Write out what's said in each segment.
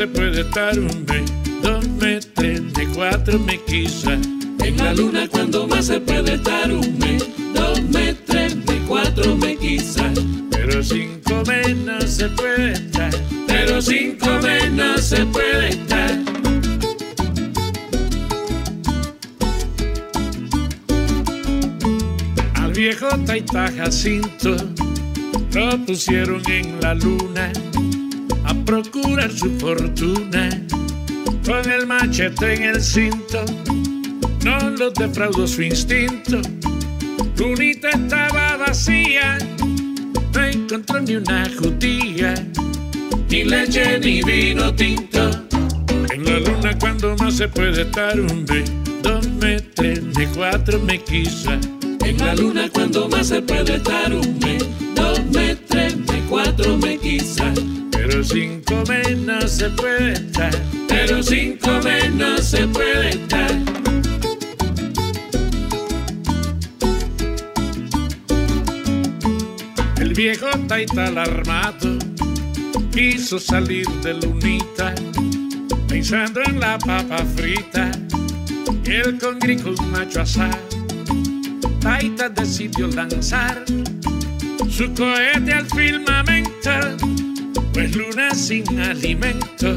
se puede estar un mes, dos mes, tres mes, cuatro mes quizá. En la luna cuando más se puede estar un mes, dos mes, tres mes, cuatro mes quizá. Pero cinco mes no se puede estar, pero cinco mes no se puede estar. Al viejo Taita Jacinto lo pusieron en la luna procurar su fortuna con el machete en el cinto. No lo defraudó su instinto. Lunita estaba vacía, no encontró ni una judía, ni leche ni vino tinto. En la luna cuando más se puede estar un mes, dos mes, tres mes, cuatro mes quizá. En la luna cuando más se puede estar un mes, dos mes, tres mes, cuatro mes quizá. Pero cinco mes no se puede estar, pero cinco mes no se puede estar. El viejo taita alarmado quiso salir de lunita, pensando en la papa frita y el congri con macho asado. Taita decidió lanzar su cohete al firmamento, pues luna sin alimento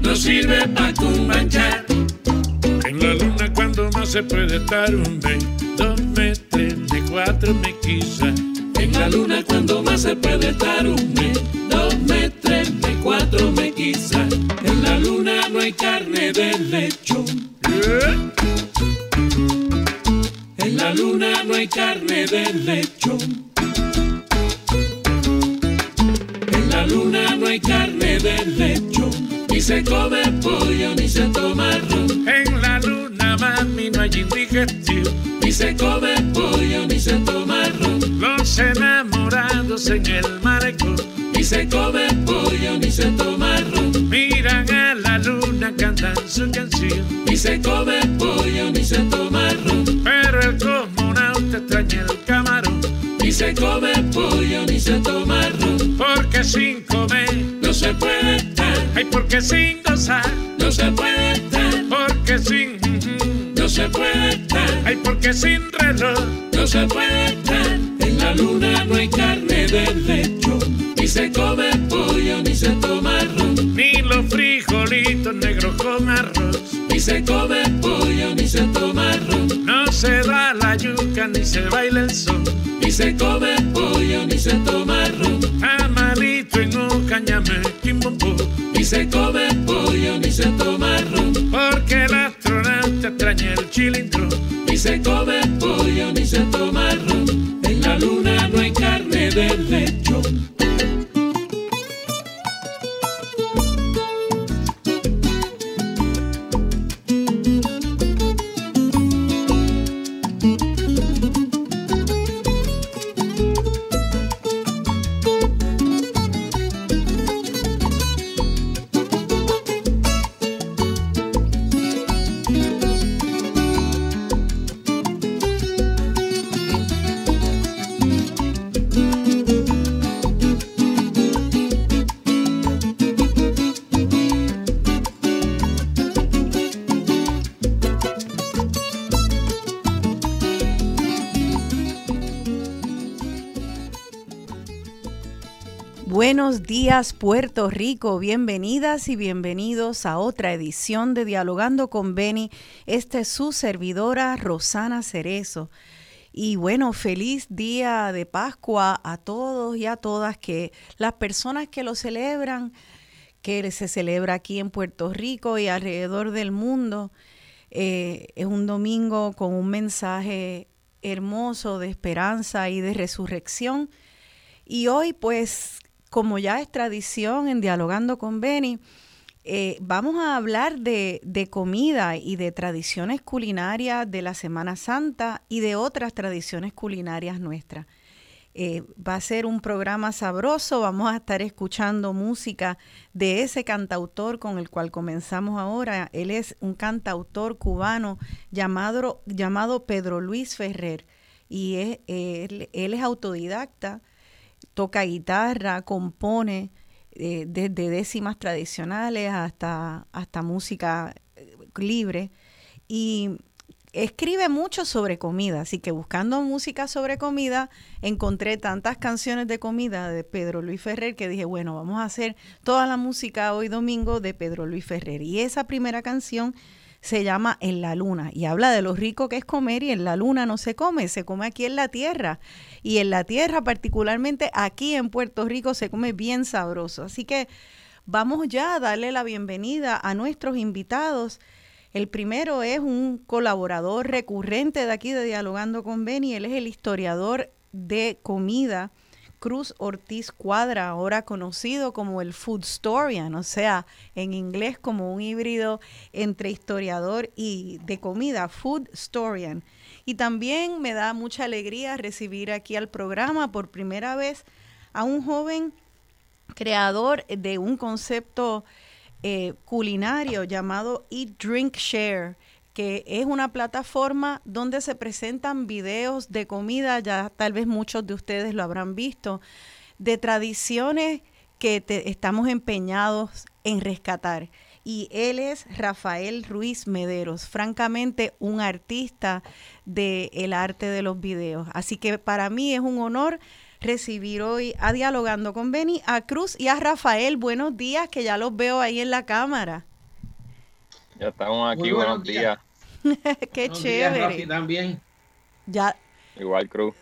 no sirve para cumbanchar. En la luna cuando más se puede estar un mes, dos mes, tres mes, cuatro mes quizá. En la luna cuando más se puede estar un mes, dos mes, tres mes, cuatro mes quizá. En la luna no hay carne de lechón. En la luna no hay carne de lechón. La luna no hay carne de lechón. Ni se come pollo ni se toma ron. En la luna, mami, no hay indigestión. Ni se come pollo ni se toma ron. Los enamorados en el malecón. Ni se come pollo ni se toma ron. Miran a la luna, cantan su canción. Ni se come pollo ni se toma ron. Pero el cosmonauta extraña el camarón. Ni se come pollo ni se toma ron. Sin comer no se puede estar. Ay, porque sin gozar no se puede estar. Porque sin no se puede estar. Ay, porque sin reloj no se puede estar. En la luna no hay carne de lechón. Ni se come pollo ni se toma ron. Ni los frijolitos negros con arroz. Ni se come pollo ni se toma ron. No se da la yuca ni se baila el son. Ni se come pollo ni se toma ron. Amalito en un cañame quimbombo. Ni se come pollo ni se toma ron. Porque el astronauta extraña el chilindro. Ni se come Puerto Rico, bienvenidas y bienvenidos a otra edición de Dialogando con Beni. Esta es su servidora Rosana Cerezo. Y bueno, feliz día de Pascua a todos y a todas que las personas que lo celebran, que se celebra aquí en Puerto Rico y alrededor del mundo. Eh, es un domingo con un mensaje hermoso de esperanza y de resurrección. Y hoy pues como ya es tradición en Dialogando con Beni, eh, vamos a hablar de, de, comida y de tradiciones culinarias de la Semana Santa y de otras tradiciones culinarias nuestras. Eh, va a ser un programa sabroso, vamos a estar escuchando música de ese cantautor con el cual comenzamos ahora. Él es un cantautor cubano llamado, llamado Pedro Luis Ferrer y es, él, él es autodidacta toca guitarra, compone, eh, desde décimas tradicionales hasta, hasta música eh, libre. Y escribe mucho sobre comida, así que buscando música sobre comida, encontré tantas canciones de comida de Pedro Luis Ferrer que dije, bueno, vamos a hacer toda la música hoy domingo de Pedro Luis Ferrer. Y esa primera canción se llama En la Luna y habla de lo rico que es comer y en la Luna no se come, se come aquí en la Tierra. Y en la Tierra, particularmente aquí en Puerto Rico, se come bien sabroso. Así que vamos ya a darle la bienvenida a nuestros invitados. El primero es un colaborador recurrente de aquí de Dialogando con Beni. Él es el historiador de comida Cruz Ortiz Cuadra, ahora conocido como el Food Historian, o sea, en inglés como un híbrido entre historiador y de comida, Food Historian. Y también me da mucha alegría recibir aquí al programa por primera vez a un joven creador de un concepto eh, culinario llamado Eat, Drink, Share que es una plataforma donde se presentan videos de comida, ya tal vez muchos de ustedes lo habrán visto, de tradiciones que estamos empeñados en rescatar. Y él es Rafael Ruiz Mederos, francamente un artista del arte de los videos. Así que para mí es un honor recibir hoy a Dialogando con Beni, a Cruz y a Rafael. Buenos días, que ya los veo ahí en la cámara. Ya estamos aquí, buenos, días. Qué chévere. también. Ya. Igual, Cruz.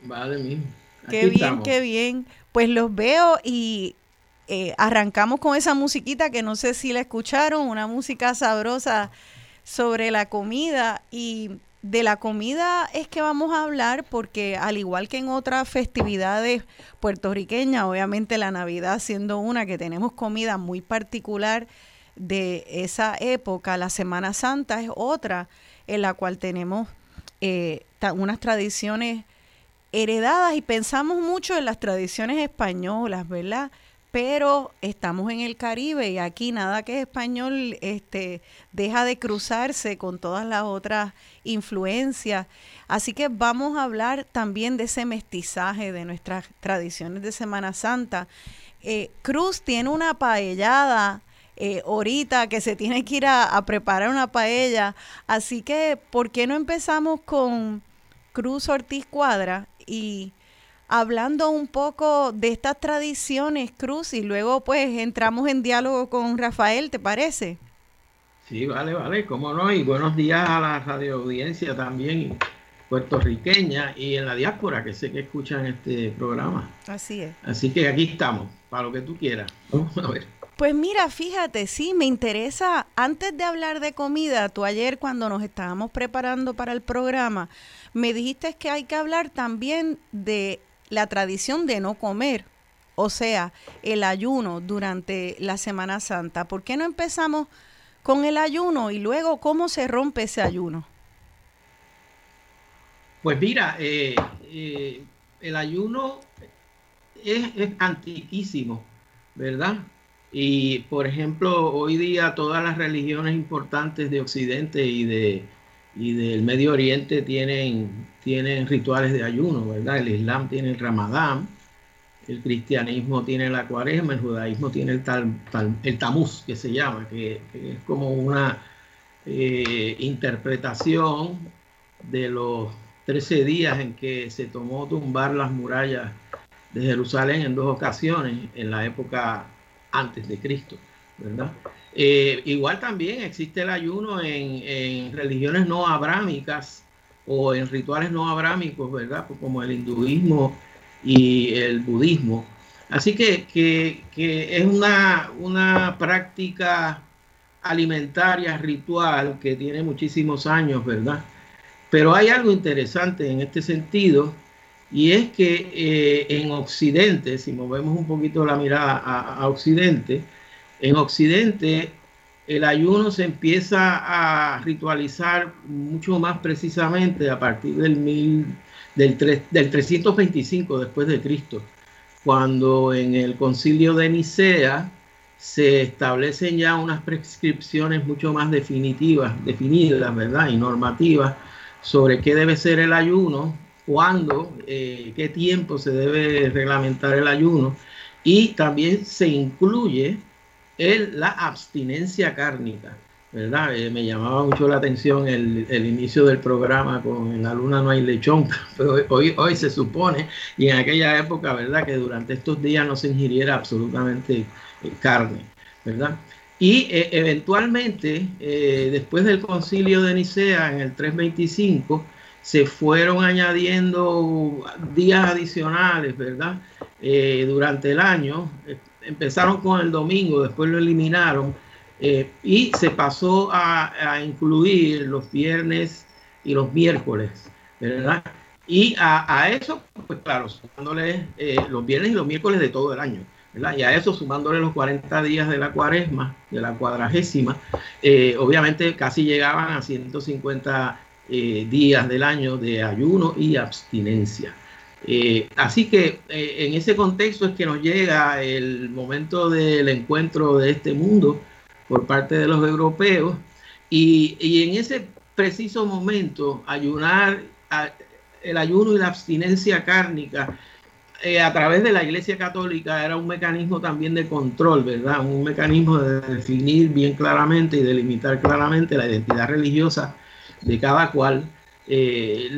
Vale, mí. Qué bien, qué bien. Pues los veo y eh, arrancamos con esa musiquita que no sé si la escucharon, una música sabrosa sobre la comida y de la comida es que vamos a hablar porque al igual que en otras festividades puertorriqueñas, obviamente la Navidad siendo una que tenemos comida muy particular, de esa época, la Semana Santa es otra en la cual tenemos eh, unas tradiciones heredadas y pensamos mucho en las tradiciones españolas, ¿verdad? Pero estamos en el Caribe y aquí nada que es español este, deja de cruzarse con todas las otras influencias. Así que vamos a hablar también de ese mestizaje de nuestras tradiciones de Semana Santa. Eh, Cruz tiene una paellada eh, ahorita que se tiene que ir a, preparar una paella. Así que, ¿por qué no empezamos con Cruz Ortiz Cuadra y hablando un poco de estas tradiciones, Cruz, y luego pues entramos en diálogo con Rafael, ¿te parece? Sí, vale, vale, cómo no, y buenos días a la radio audiencia también puertorriqueña y en la diáspora que sé que escuchan este programa. Así es. Así que aquí estamos, para lo que tú quieras. Vamos a ver. Pues mira, fíjate, sí, me interesa, antes de hablar de comida, tú ayer cuando nos estábamos preparando para el programa, me dijiste que hay que hablar también de la tradición de no comer, o sea, el ayuno durante la Semana Santa. ¿Por qué no empezamos con el ayuno y luego cómo se rompe ese ayuno? Pues mira, eh, eh, el ayuno es, es antiquísimo, ¿verdad? Y, por ejemplo, hoy día todas las religiones importantes de Occidente y, de, y del Medio Oriente tienen, tienen rituales de ayuno, ¿verdad? El Islam tiene el Ramadán, el cristianismo tiene la cuaresma, el judaísmo tiene el, tal, el tamuz, que se llama, que, es como una eh, interpretación de los 13 días en que se tomó tumbar las murallas de Jerusalén en dos ocasiones, en la época antes de Cristo, ¿verdad? Eh, igual también existe el ayuno en, religiones no abrámicas o en rituales no abrámicos, ¿verdad? Como el hinduismo y el budismo. Así que, es una, una práctica alimentaria, ritual, que tiene muchísimos años, ¿verdad? Pero hay algo interesante en este sentido, y es que eh, en Occidente, si movemos un poquito la mirada a, Occidente, en Occidente el ayuno se empieza a ritualizar mucho más precisamente a partir del, mil, del, del 325 después de Cristo, cuando en el concilio de Nicea se establecen ya unas prescripciones mucho más definitivas, definidas, ¿verdad? Y normativas sobre qué debe ser el ayuno cuándo, eh, qué tiempo se debe reglamentar el ayuno. y también se incluye la abstinencia cárnica. ¿verdad? Eh, me llamaba mucho la atención el, inicio del programa con En la luna no hay lechón, pero hoy, hoy se supone, y en aquella época, ¿verdad? Que durante estos días no se ingiriera absolutamente eh, carne, ¿verdad? Y eventualmente, después del concilio de Nicea en el 325, se fueron añadiendo días adicionales, ¿verdad? Eh, durante el año. Empezaron con el domingo, después lo eliminaron y se pasó a, incluir los viernes y los miércoles, ¿verdad? Y a, eso, pues claro, sumándole los viernes y los miércoles de todo el año. Y a eso sumándole los 40 días de la cuaresma, de la cuadragésima, eh, obviamente casi llegaban a 150 eh, días del año de ayuno y abstinencia. Eh, así que en ese contexto es que nos llega el momento del encuentro de este mundo por parte de los europeos y, y en ese preciso momento ayunar, el ayuno y la abstinencia cárnica eh, a través de la Iglesia Católica era un mecanismo también de control, ¿verdad? Un mecanismo de definir bien claramente y delimitar claramente la identidad religiosa de cada cual, eh,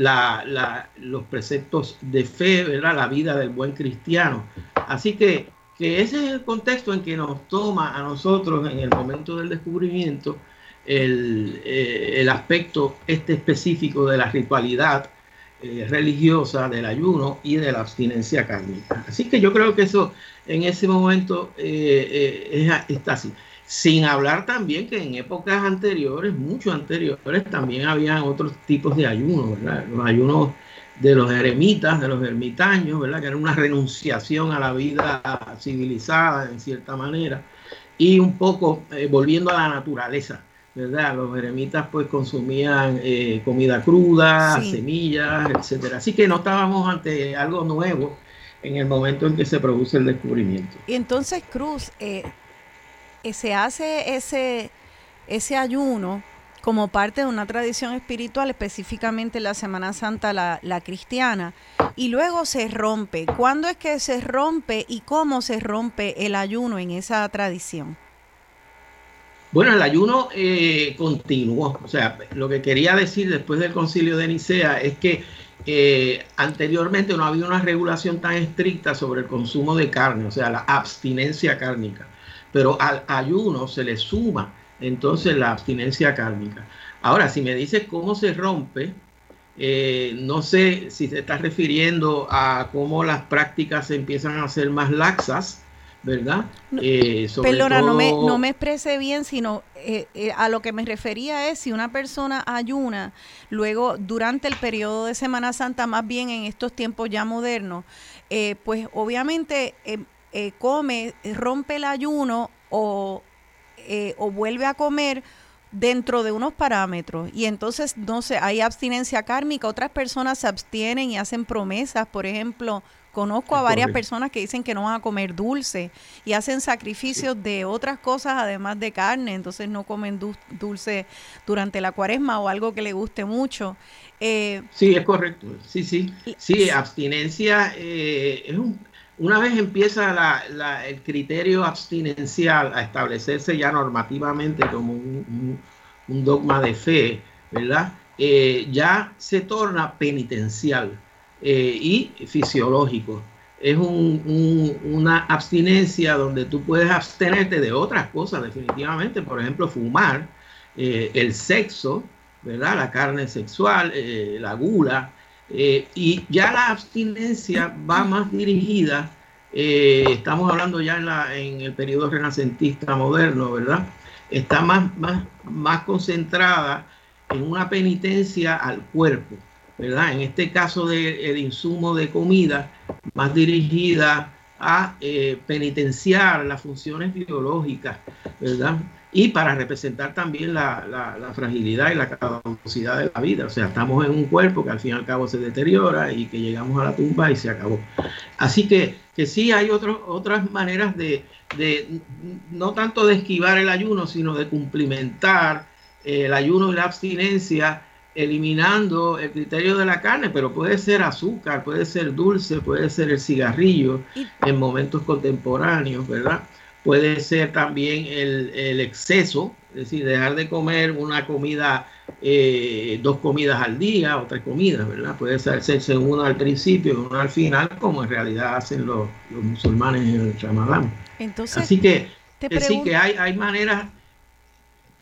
los preceptos de fe, ¿verdad? La vida del buen cristiano. Así que, que ese es el contexto en que nos toma a nosotros en el momento del descubrimiento el, eh, el aspecto este específico de la ritualidad eh, religiosa del ayuno y de la abstinencia cárnica. Así que yo creo que eso en ese momento está así. Sin hablar también que en épocas anteriores, mucho anteriores, también habían otros tipos de ayunos, ¿verdad? Los ayunos de los eremitas, de los ermitaños, ¿verdad? Que era una renunciación a la vida civilizada en cierta manera y un poco volviendo a la naturaleza. ¿verdad? Los eremitas pues consumían eh, comida cruda, semillas, etcétera. Así que no estábamos ante algo nuevo en el momento en que se produce el descubrimiento. Y entonces, Cruz, eh, se hace ese, ese ayuno como parte de una tradición espiritual, específicamente la Semana Santa, la, la, cristiana, y luego se rompe. ¿Cuándo es que se rompe y cómo se rompe el ayuno en esa tradición? Bueno, el ayuno eh, continuó. O sea, lo que quería decir después del concilio de Nicea es que eh, anteriormente no había una regulación tan estricta sobre el consumo de carne, o sea, la abstinencia cárnica. Pero al ayuno se le suma entonces la abstinencia cárnica. Ahora, si me dices cómo se rompe, eh, no sé si se está refiriendo a cómo las prácticas se empiezan a hacer más laxas ¿verdad? Eh, perdona, no, me, no me expresé bien, sino eh, eh, a lo que me refería es si una persona ayuna, luego durante el periodo de Semana Santa, más bien en estos tiempos ya modernos, pues obviamente come, rompe el ayuno o, o vuelve a comer dentro de unos parámetros y entonces no sé, hay abstinencia kármica, otras personas se abstienen y hacen promesas, por ejemplo, Conozco a varias personas que dicen que no van a comer dulce y hacen sacrificios de otras cosas además de carne, entonces no comen dulce durante la cuaresma o algo que le guste mucho. Eh, sí, es correcto. Sí, sí. Sí, abstinencia eh, es un, una vez empieza el criterio abstinencial a establecerse ya normativamente como un, dogma de fe, ¿verdad? Eh, ya se torna penitencial eh, y fisiológico. Es una abstinencia donde tú puedes abstenerte de otras cosas, definitivamente. Por ejemplo, fumar, eh, el sexo, ¿verdad? La carne sexual, la gula. Y ya la abstinencia va más dirigida, estamos hablando ya en, la, en el periodo renacentista moderno, ¿verdad? Está más, más, más concentrada en una penitencia al cuerpo ¿verdad? En este caso del insumo de comida, más dirigida a eh, penitenciar las funciones biológicas, ¿verdad? Y para representar también la, fragilidad y la caducidad de la vida. O sea, estamos en un cuerpo que al fin y al cabo se deteriora y que llegamos a la tumba y se acabó. Así que, que sí hay otras maneras de, de, no tanto de esquivar el ayuno, sino de cumplimentar eh, el ayuno y la abstinencia eliminando el criterio de la carne, pero puede ser azúcar, puede ser dulce, puede ser el cigarrillo en momentos contemporáneos, ¿verdad? Puede ser también el, exceso, es decir, dejar de comer una comida, eh, dos comidas al día o tres comidas, ¿verdad? Puede hacerse una al principio y una al final, como en realidad hacen los, musulmanes en el Ramadán. Entonces, Así que, sí que hay, hay maneras,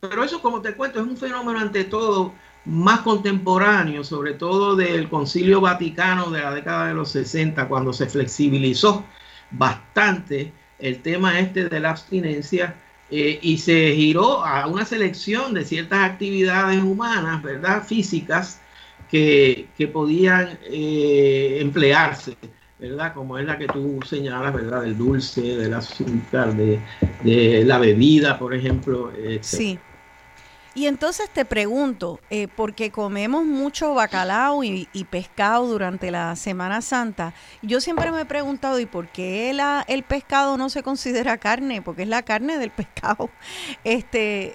pero eso como te cuento es un fenómeno ante todo más contemporáneo, sobre todo del Concilio Vaticano de la década de los 60, cuando se flexibilizó bastante el tema este de la abstinencia eh, y se giró a una selección de ciertas actividades humanas, ¿verdad? Físicas que, podían eh, emplearse, ¿verdad? Como es la que tú señalas, ¿verdad? Del dulce, del azúcar, de, de la bebida, por ejemplo. Sí. Y entonces te pregunto, eh, porque comemos mucho bacalao y, pescado durante la Semana Santa, yo siempre me he preguntado, ¿y por qué la, el pescado no se considera carne? Porque es la carne del pescado. Este,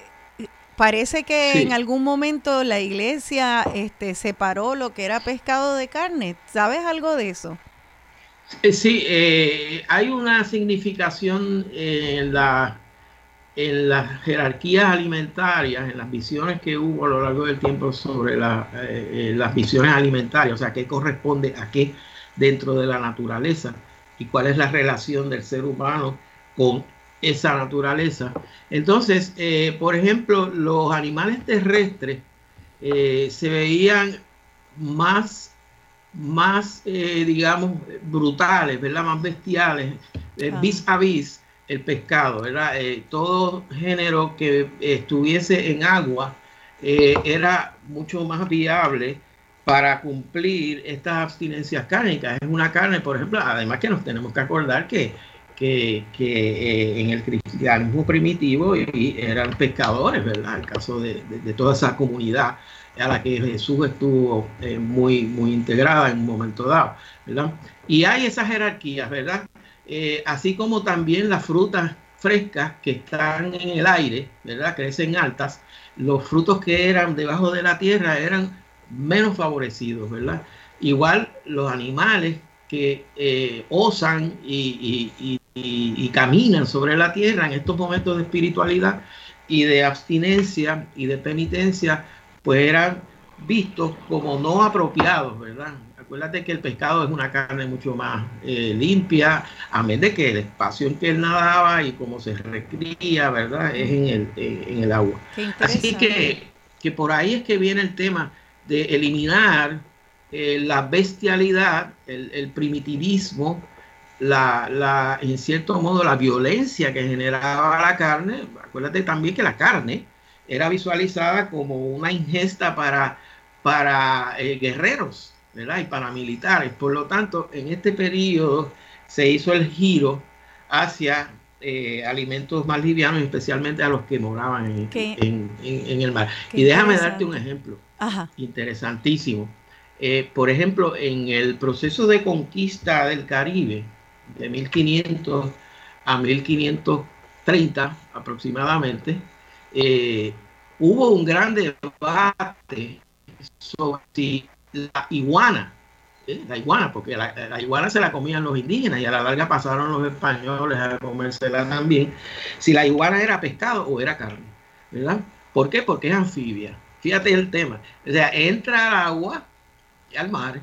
parece que en algún momento la iglesia este, separó lo que era pescado de carne. ¿Sabes algo de eso? Eh, sí, eh, hay una significación en la en las jerarquías alimentarias, en las visiones que hubo a lo largo del tiempo sobre eh, eh, las visiones alimentarias, o sea, qué corresponde a qué dentro de la naturaleza y cuál es la relación del ser humano con esa naturaleza. Entonces, eh, por ejemplo, los animales terrestres se veían más, más digamos, brutales, ¿verdad? Más bestiales, vis a vis el pescado, ¿verdad? Eh, todo género que estuviese en agua eh, era mucho más viable para cumplir estas abstinencias cárnicas. Es una carne, por ejemplo, además que nos tenemos que acordar que, que, eh, en el cristianismo primitivo eran pescadores, ¿verdad? El caso de, toda esa comunidad a la que Jesús estuvo muy, muy integrada en un momento dado, ¿verdad? Y hay esas jerarquías, ¿verdad? Eh, así como también las frutas frescas que están en el aire, ¿verdad? Crecen altas, los frutos que eran debajo de la tierra eran menos favorecidos, ¿verdad? Igual los animales que eh, osan y, y, caminan sobre la tierra en estos momentos de espiritualidad y de abstinencia y de penitencia, pues eran vistos como no apropiados, ¿verdad? Acuérdate que el pescado es una carne mucho más eh, limpia, a menos de que el espacio en que él nadaba y cómo se recría, ¿verdad? Es en el, en el agua. Así que, que por ahí es que viene el tema de eliminar eh, la bestialidad, el, primitivismo, la, la, en cierto modo la violencia que generaba la carne. Acuérdate también que la carne era visualizada como una ingesta para, para eh, guerreros, ¿verdad? y paramilitares. Por lo tanto, en este periodo se hizo el giro hacia eh, alimentos más livianos, especialmente a los que moraban en, el mar. Y déjame darte un ejemplo interesantísimo. Eh, por ejemplo, en el proceso de conquista del Caribe, de 1500 a 1530 aproximadamente, eh, hubo un gran debate sobre si la iguana, la iguana, porque la, iguana se la comían los indígenas y a la larga pasaron los españoles a comérsela también, si la iguana era pescado o era carne, ¿verdad? ¿Por qué? Porque es anfibia. Fíjate el tema. O sea, entra al agua, al mar,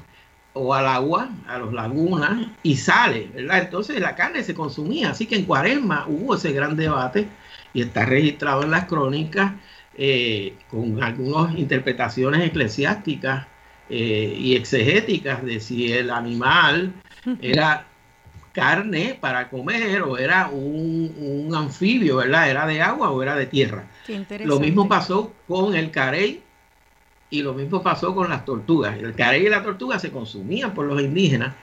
o al agua, a los lagunas, y sale, ¿verdad? Entonces la carne se consumía. Así que en Cuaresma hubo ese gran debate y está registrado en las crónicas eh, con algunas interpretaciones eclesiásticas eh, y exegéticas de si el animal era carne para comer o era un, anfibio, ¿verdad? Era de agua o era de tierra. Lo mismo pasó con el carey y lo mismo pasó con las tortugas. El carey y la tortuga se consumían por los indígenas,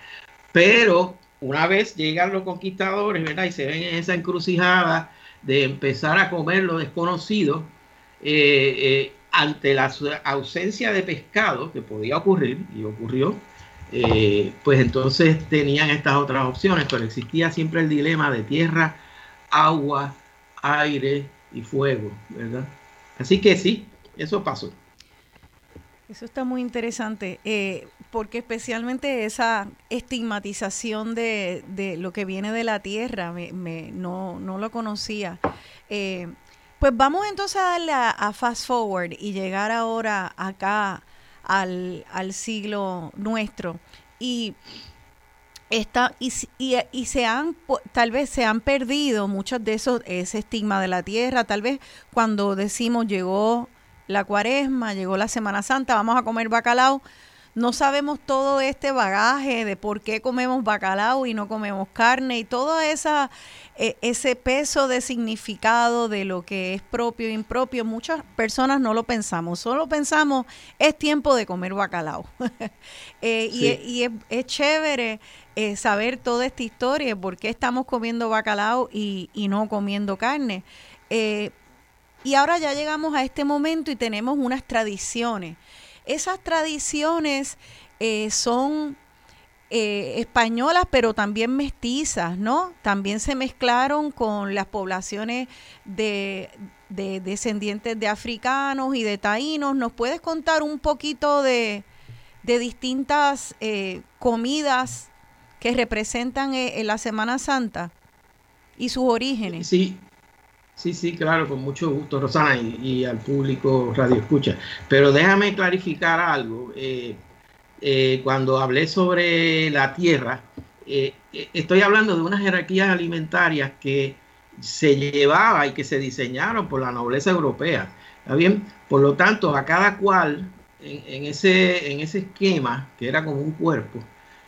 pero una vez llegan los conquistadores, ¿verdad? Y se ven en esa encrucijada de empezar a comer lo desconocido, eh, eh, ante la ausencia de pescado que podía ocurrir, y ocurrió, eh, pues entonces tenían estas otras opciones, pero existía siempre el dilema de tierra, agua, aire y fuego, ¿verdad? Así que sí, eso pasó. Eso está muy interesante, eh, porque especialmente esa estigmatización de, de, lo que viene de la tierra, me, no, no lo conocía. Eh, pues vamos entonces a darle a, fast forward y llegar ahora acá al, siglo nuestro. Y Está, y, y, se han, tal vez se han perdido muchos de esos, ese estigma de la tierra, tal vez cuando decimos llegó la cuaresma, llegó la Semana Santa, vamos a comer bacalao, no sabemos todo este bagaje de por qué comemos bacalao y no comemos carne y todo esa, e, ese peso de significado de lo que es propio e impropio. Muchas personas no lo pensamos, solo pensamos es tiempo de comer bacalao. Eh, y, es, chévere eh, saber toda esta historia, por qué estamos comiendo bacalao y, y no comiendo carne. Eh, y ahora ya llegamos a este momento y tenemos unas tradiciones esas tradiciones son eh, españolas, pero también mestizas, ¿no? También se mezclaron con las poblaciones de, descendientes de africanos y de taínos. ¿Nos puedes contar un poquito de, distintas eh, comidas que representan en la Semana Santa y sus orígenes? Sí, Sí, sí, claro, con mucho gusto, Rosana, y, al público Radio Escucha. Pero déjame clarificar algo. Eh, eh, cuando hablé sobre la tierra, eh, estoy hablando de unas jerarquías alimentarias que se llevaba y que se diseñaron por la nobleza europea. ¿Está bien? Por lo tanto, a cada cual en, ese, en ese esquema, que era como un cuerpo,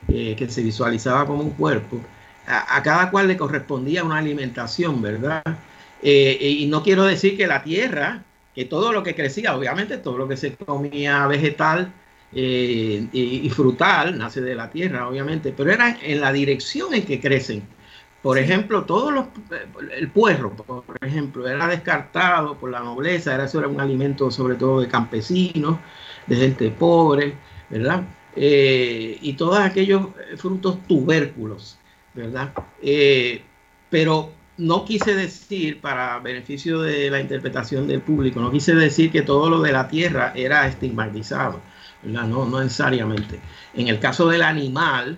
que se visualizaba como un cuerpo, a cada cual le correspondía una alimentación, ¿verdad? Eh, y no quiero decir que la tierra, que todo lo que crecía, obviamente todo lo que se comía vegetal eh, y, frutal nace de la tierra, obviamente, pero era en la dirección en que crecen. Por ejemplo, todos los, el puerro, por ejemplo, era descartado por la nobleza, era, eso era un alimento sobre todo de campesinos, de gente pobre, ¿verdad? Eh, y todos aquellos frutos tubérculos, ¿verdad? pero no quise decir, para beneficio de la interpretación del público, no quise decir que todo lo de la tierra era estigmatizado, No, no necesariamente. En el caso del animal,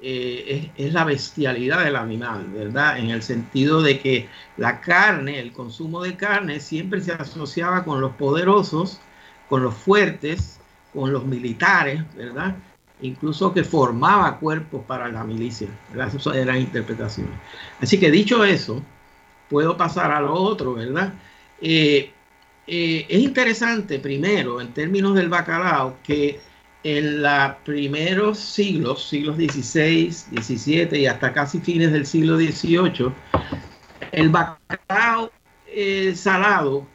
eh, es, la bestialidad del animal, ¿verdad? En el sentido de que la carne, el consumo de carne, siempre se asociaba con los poderosos, con los fuertes, con los militares, ¿verdad? incluso que formaba cuerpos para la milicia. Esas eran interpretaciones. Así que dicho eso, puedo pasar a lo otro, ¿verdad? Eh, eh, es interesante, primero, en términos del bacalao, que en los primeros siglos, siglos XVI, XVII y hasta casi fines del siglo XVIII, el bacalao eh, salado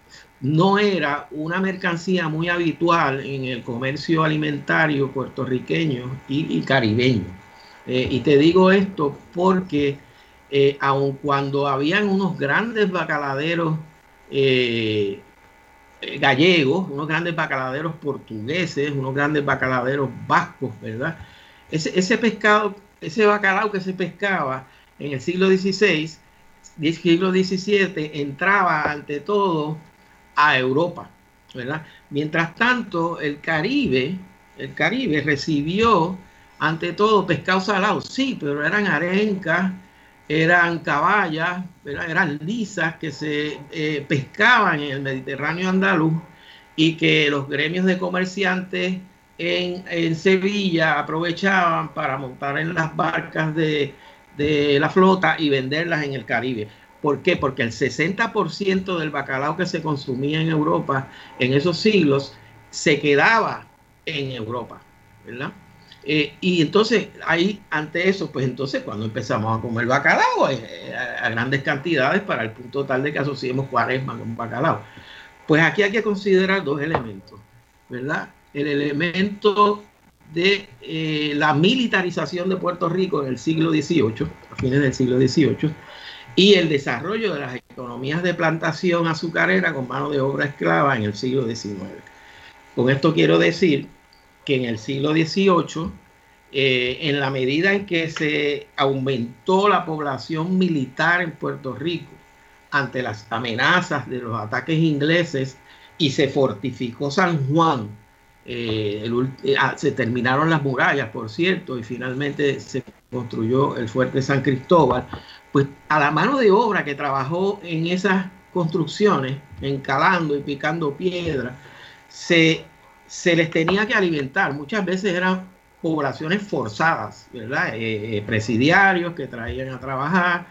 no era una mercancía muy habitual en el comercio alimentario puertorriqueño y, caribeño. Eh, y te digo esto porque aun cuando habían unos grandes bacaladeros gallegos, unos grandes bacaladeros portugueses, unos grandes bacaladeros vascos, ¿verdad? Ese, ese pescado, ese bacalao que se pescaba en el siglo XVI, siglo XVII, entraba ante todo a Europa, ¿verdad? Mientras tanto, el Caribe, el Caribe recibió ante todo pescado salado, sí, pero eran arencas, eran caballas, eran lisas que se eh, pescaban en el Mediterráneo andaluz y que los gremios de comerciantes en, en Sevilla aprovechaban para montar en las barcas de, de la flota y venderlas en el Caribe. ¿Por qué? Porque el 60% del bacalao que se consumía en Europa en esos siglos se quedaba en Europa, ¿verdad? Eh, y entonces ahí, ante eso, pues entonces cuando empezamos a comer bacalao eh, a, grandes cantidades para el punto tal de que asociemos cuaresma con bacalao. Pues aquí hay que considerar dos elementos, ¿verdad? El elemento de eh, la militarización de Puerto Rico en el siglo XVIII, a fines del siglo XVIII, y el desarrollo de las economías de plantación azucarera con mano de obra esclava en el siglo XIX. Con esto quiero decir que en el siglo XVIII, eh, en la medida en que se aumentó la población militar en Puerto Rico ante las amenazas de los ataques ingleses y se fortificó San Juan eh, ah, se terminaron las murallas, por cierto, y finalmente se construyó el fuerte San Cristóbal, pues a la mano de obra que trabajó en esas construcciones, encalando y picando piedra, se, se les tenía que alimentar. Muchas veces eran poblaciones forzadas, ¿verdad? Eh, eh, presidiarios que traían a trabajar,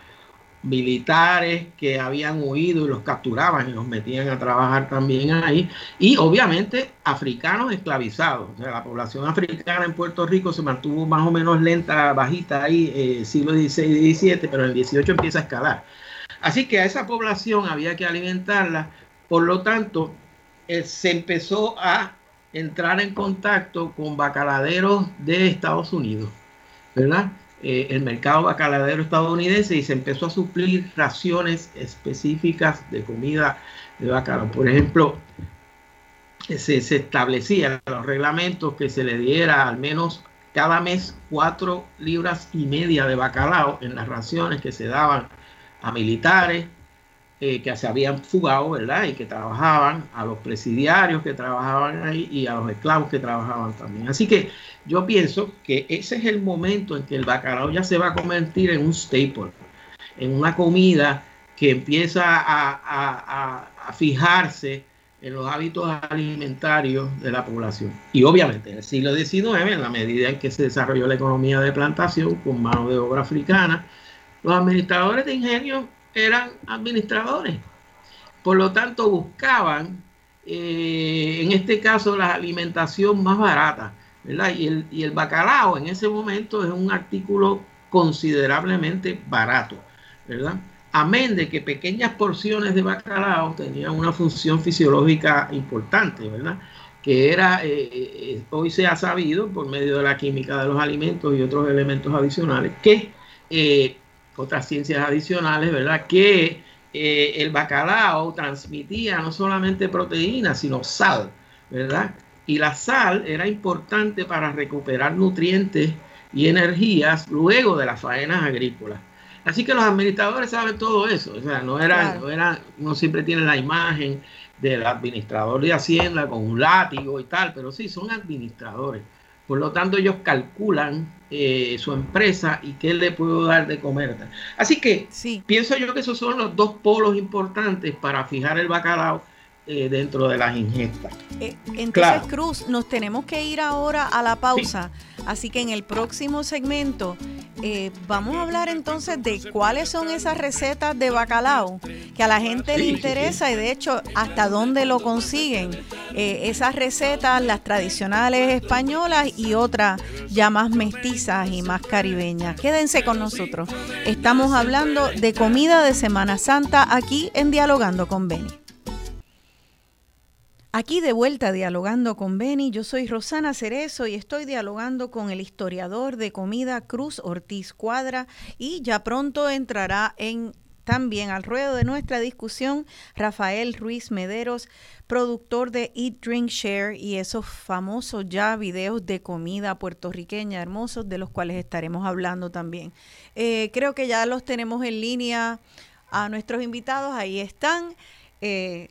militares que habían huido y los capturaban y los metían a trabajar también ahí, y obviamente africanos esclavizados. O sea, la población africana en Puerto Rico se mantuvo más o menos lenta, bajita ahí, eh, siglo XVI y XVII, pero en el XVIII empieza a escalar. Así que a esa población había que alimentarla, por lo tanto, eh, se empezó a entrar en contacto con bacaladeros de Estados Unidos, ¿verdad? Eh, el mercado bacaladero estadounidense y se empezó a suplir raciones específicas de comida de bacalao. Por ejemplo, se, se establecían los reglamentos que se le diera al menos cada mes cuatro libras y media de bacalao en las raciones que se daban a militares, eh, que se habían fugado, ¿verdad? Y que trabajaban, a los presidiarios que trabajaban ahí y a los esclavos que trabajaban también. Así que yo pienso que ese es el momento en que el bacalao ya se va a convertir en un staple, en una comida que empieza a, a fijarse en los hábitos alimentarios de la población. Y obviamente en el siglo XIX, en la medida en que se desarrolló la economía de plantación con mano de obra africana, los administradores de ingenio eran administradores. Por lo tanto, buscaban, eh, en este caso, la alimentación más barata. ¿verdad? Y el, y el bacalao en ese momento es un artículo considerablemente barato. ¿verdad? Amén de que pequeñas porciones de bacalao tenían una función fisiológica importante, ¿verdad? que era, eh, eh, hoy se ha sabido por medio de la química de los alimentos y otros elementos adicionales, que otras ciencias adicionales, ¿verdad? Que eh, el bacalao transmitía no solamente proteína, sino sal, ¿verdad? Y la sal era importante para recuperar nutrientes y energías luego de las faenas agrícolas. Así que los administradores saben todo eso, o sea, no era, no era, uno siempre tiene la imagen del administrador de Hacienda con un látigo y tal, pero sí, son administradores. Por lo tanto, ellos calculan eh, su empresa y qué le puedo dar de comer. Así que pienso yo que esos son los dos polos importantes para fijar el bacalao eh, dentro de las ingestas. Eh, entonces, Cruz, nos tenemos que ir ahora a la pausa. Así que en el próximo segmento eh, vamos a hablar entonces de cuáles son esas recetas de bacalao que a la gente le interesa y de hecho hasta dónde lo consiguen. Eh, esas recetas, las tradicionales españolas y otras ya más mestizas y más caribeñas. Quédense con nosotros. Estamos hablando de comida de Semana Santa aquí en Dialogando con Beni. Aquí de vuelta dialogando con Beni, yo soy Rosana Cerezo y estoy dialogando con el historiador de comida Cruz Ortiz Cuadra y ya pronto entrará en también al ruedo de nuestra discusión Rafael Ruiz Mederos, productor de Eat, Drink, Share y esos famosos ya videos de comida puertorriqueña hermosos de los cuales estaremos hablando también. Eh, creo que ya los tenemos en línea a nuestros invitados, ahí están. Eh,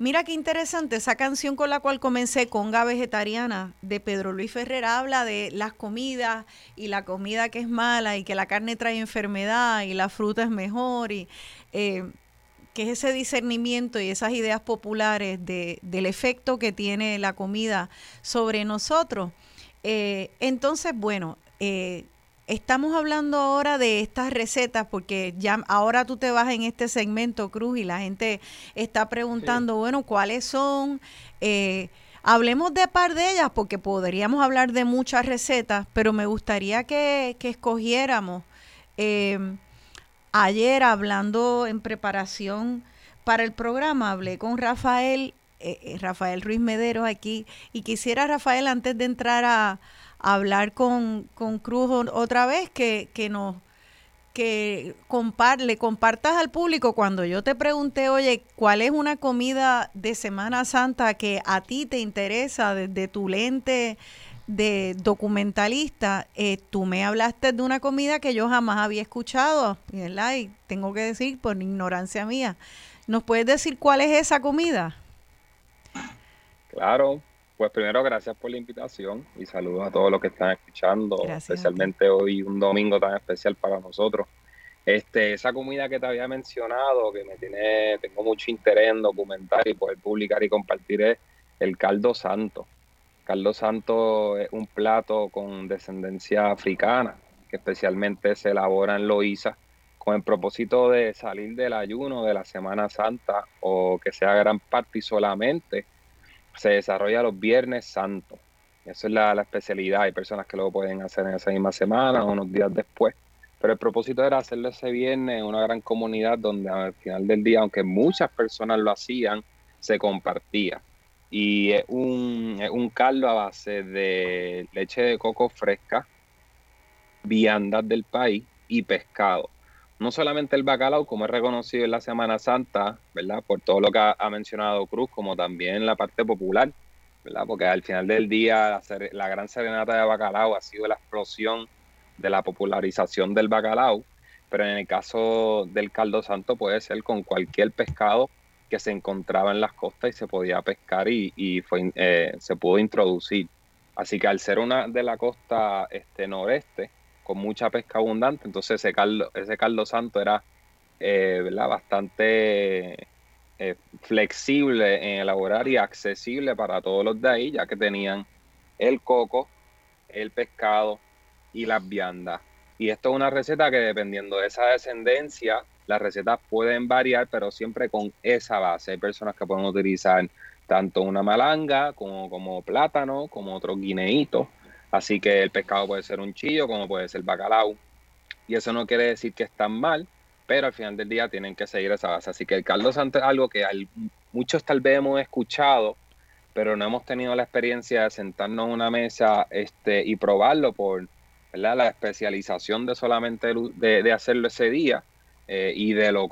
Mira qué interesante esa canción con la cual comencé, Conga Vegetariana, de Pedro Luis Ferrer, habla de las comidas y la comida que es mala y que la carne trae enfermedad y la fruta es mejor y eh, que es ese discernimiento y esas ideas populares de, del efecto que tiene la comida sobre nosotros. Eh, entonces, bueno, eh, Estamos hablando ahora de estas recetas porque ya ahora tú te vas en este segmento, Cruz, y la gente está preguntando, bueno, ¿cuáles son? Eh, hablemos de par de ellas porque podríamos hablar de muchas recetas, pero me gustaría que, escogiéramos. Em, ayer hablando en preparación para el programa, hablé con Rafael, eh, eh, Rafael Ruiz Medero aquí, y quisiera, Rafael, antes de entrar a hablar con, con Cruz otra vez, que, que nos que le compartas al público cuando yo te pregunté, oye, ¿cuál es una comida de Semana Santa que a ti te interesa desde tu lente de documentalista? Eh, tú me hablaste de una comida que yo jamás había escuchado. Y tengo que decir, por ignorancia mía. ¿Nos puedes decir cuál es esa comida? Claro, Pues primero, gracias por la invitación y saludos a todos los que están escuchando, especialmente hoy, un domingo tan especial para nosotros. Este, esa comida que te había mencionado, que me tiene, tengo mucho interés en documentar y poder publicar y compartir, es el caldo santo. Caldo santo es un plato con descendencia africana, que especialmente se elabora en Loíza con el propósito de salir del ayuno de la Semana Santa o que sea gran parte y solamente se desarrolla los viernes santos. Esa es la, especialidad. Hay personas que lo pueden hacer en esa misma semana o unos días después. Pero el propósito era hacerlo ese viernes en una gran comunidad donde al final del día, aunque muchas personas lo hacían, se compartía. Y es un, es un caldo a base de leche de coco fresca, viandas del país y pescado. No solamente el bacalao, como es reconocido en la Semana Santa, ¿verdad? Por todo lo que ha, mencionado Cruz, como también la parte popular, ¿verdad? Porque al final del día la, gran serenata de bacalao ha sido la explosión de la popularización del bacalao, pero en el caso del caldo santo puede ser con cualquier pescado que se encontraba en las costas y se podía pescar y, fue, eh, se pudo introducir. Así que al ser una de la costa este, noreste, con mucha pesca abundante, entonces ese caldo, ese santo era eh, bastante eh, flexible en elaborar y accesible para todos los de ahí, ya que tenían el coco, el pescado y las viandas. Y esto es una receta que dependiendo de esa descendencia, las recetas pueden variar, pero siempre con esa base. Hay personas que pueden utilizar tanto una malanga como, como plátano, como otro guineíto. Así que el pescado puede ser un chillo, como puede ser bacalao. Y eso no quiere decir que están mal, pero al final del día tienen que seguir esa base. Así que el caldo santo es algo que muchos tal vez hemos escuchado, pero no hemos tenido la experiencia de sentarnos en una mesa este, y probarlo por la especialización de solamente de hacerlo ese día. Eh, y de lo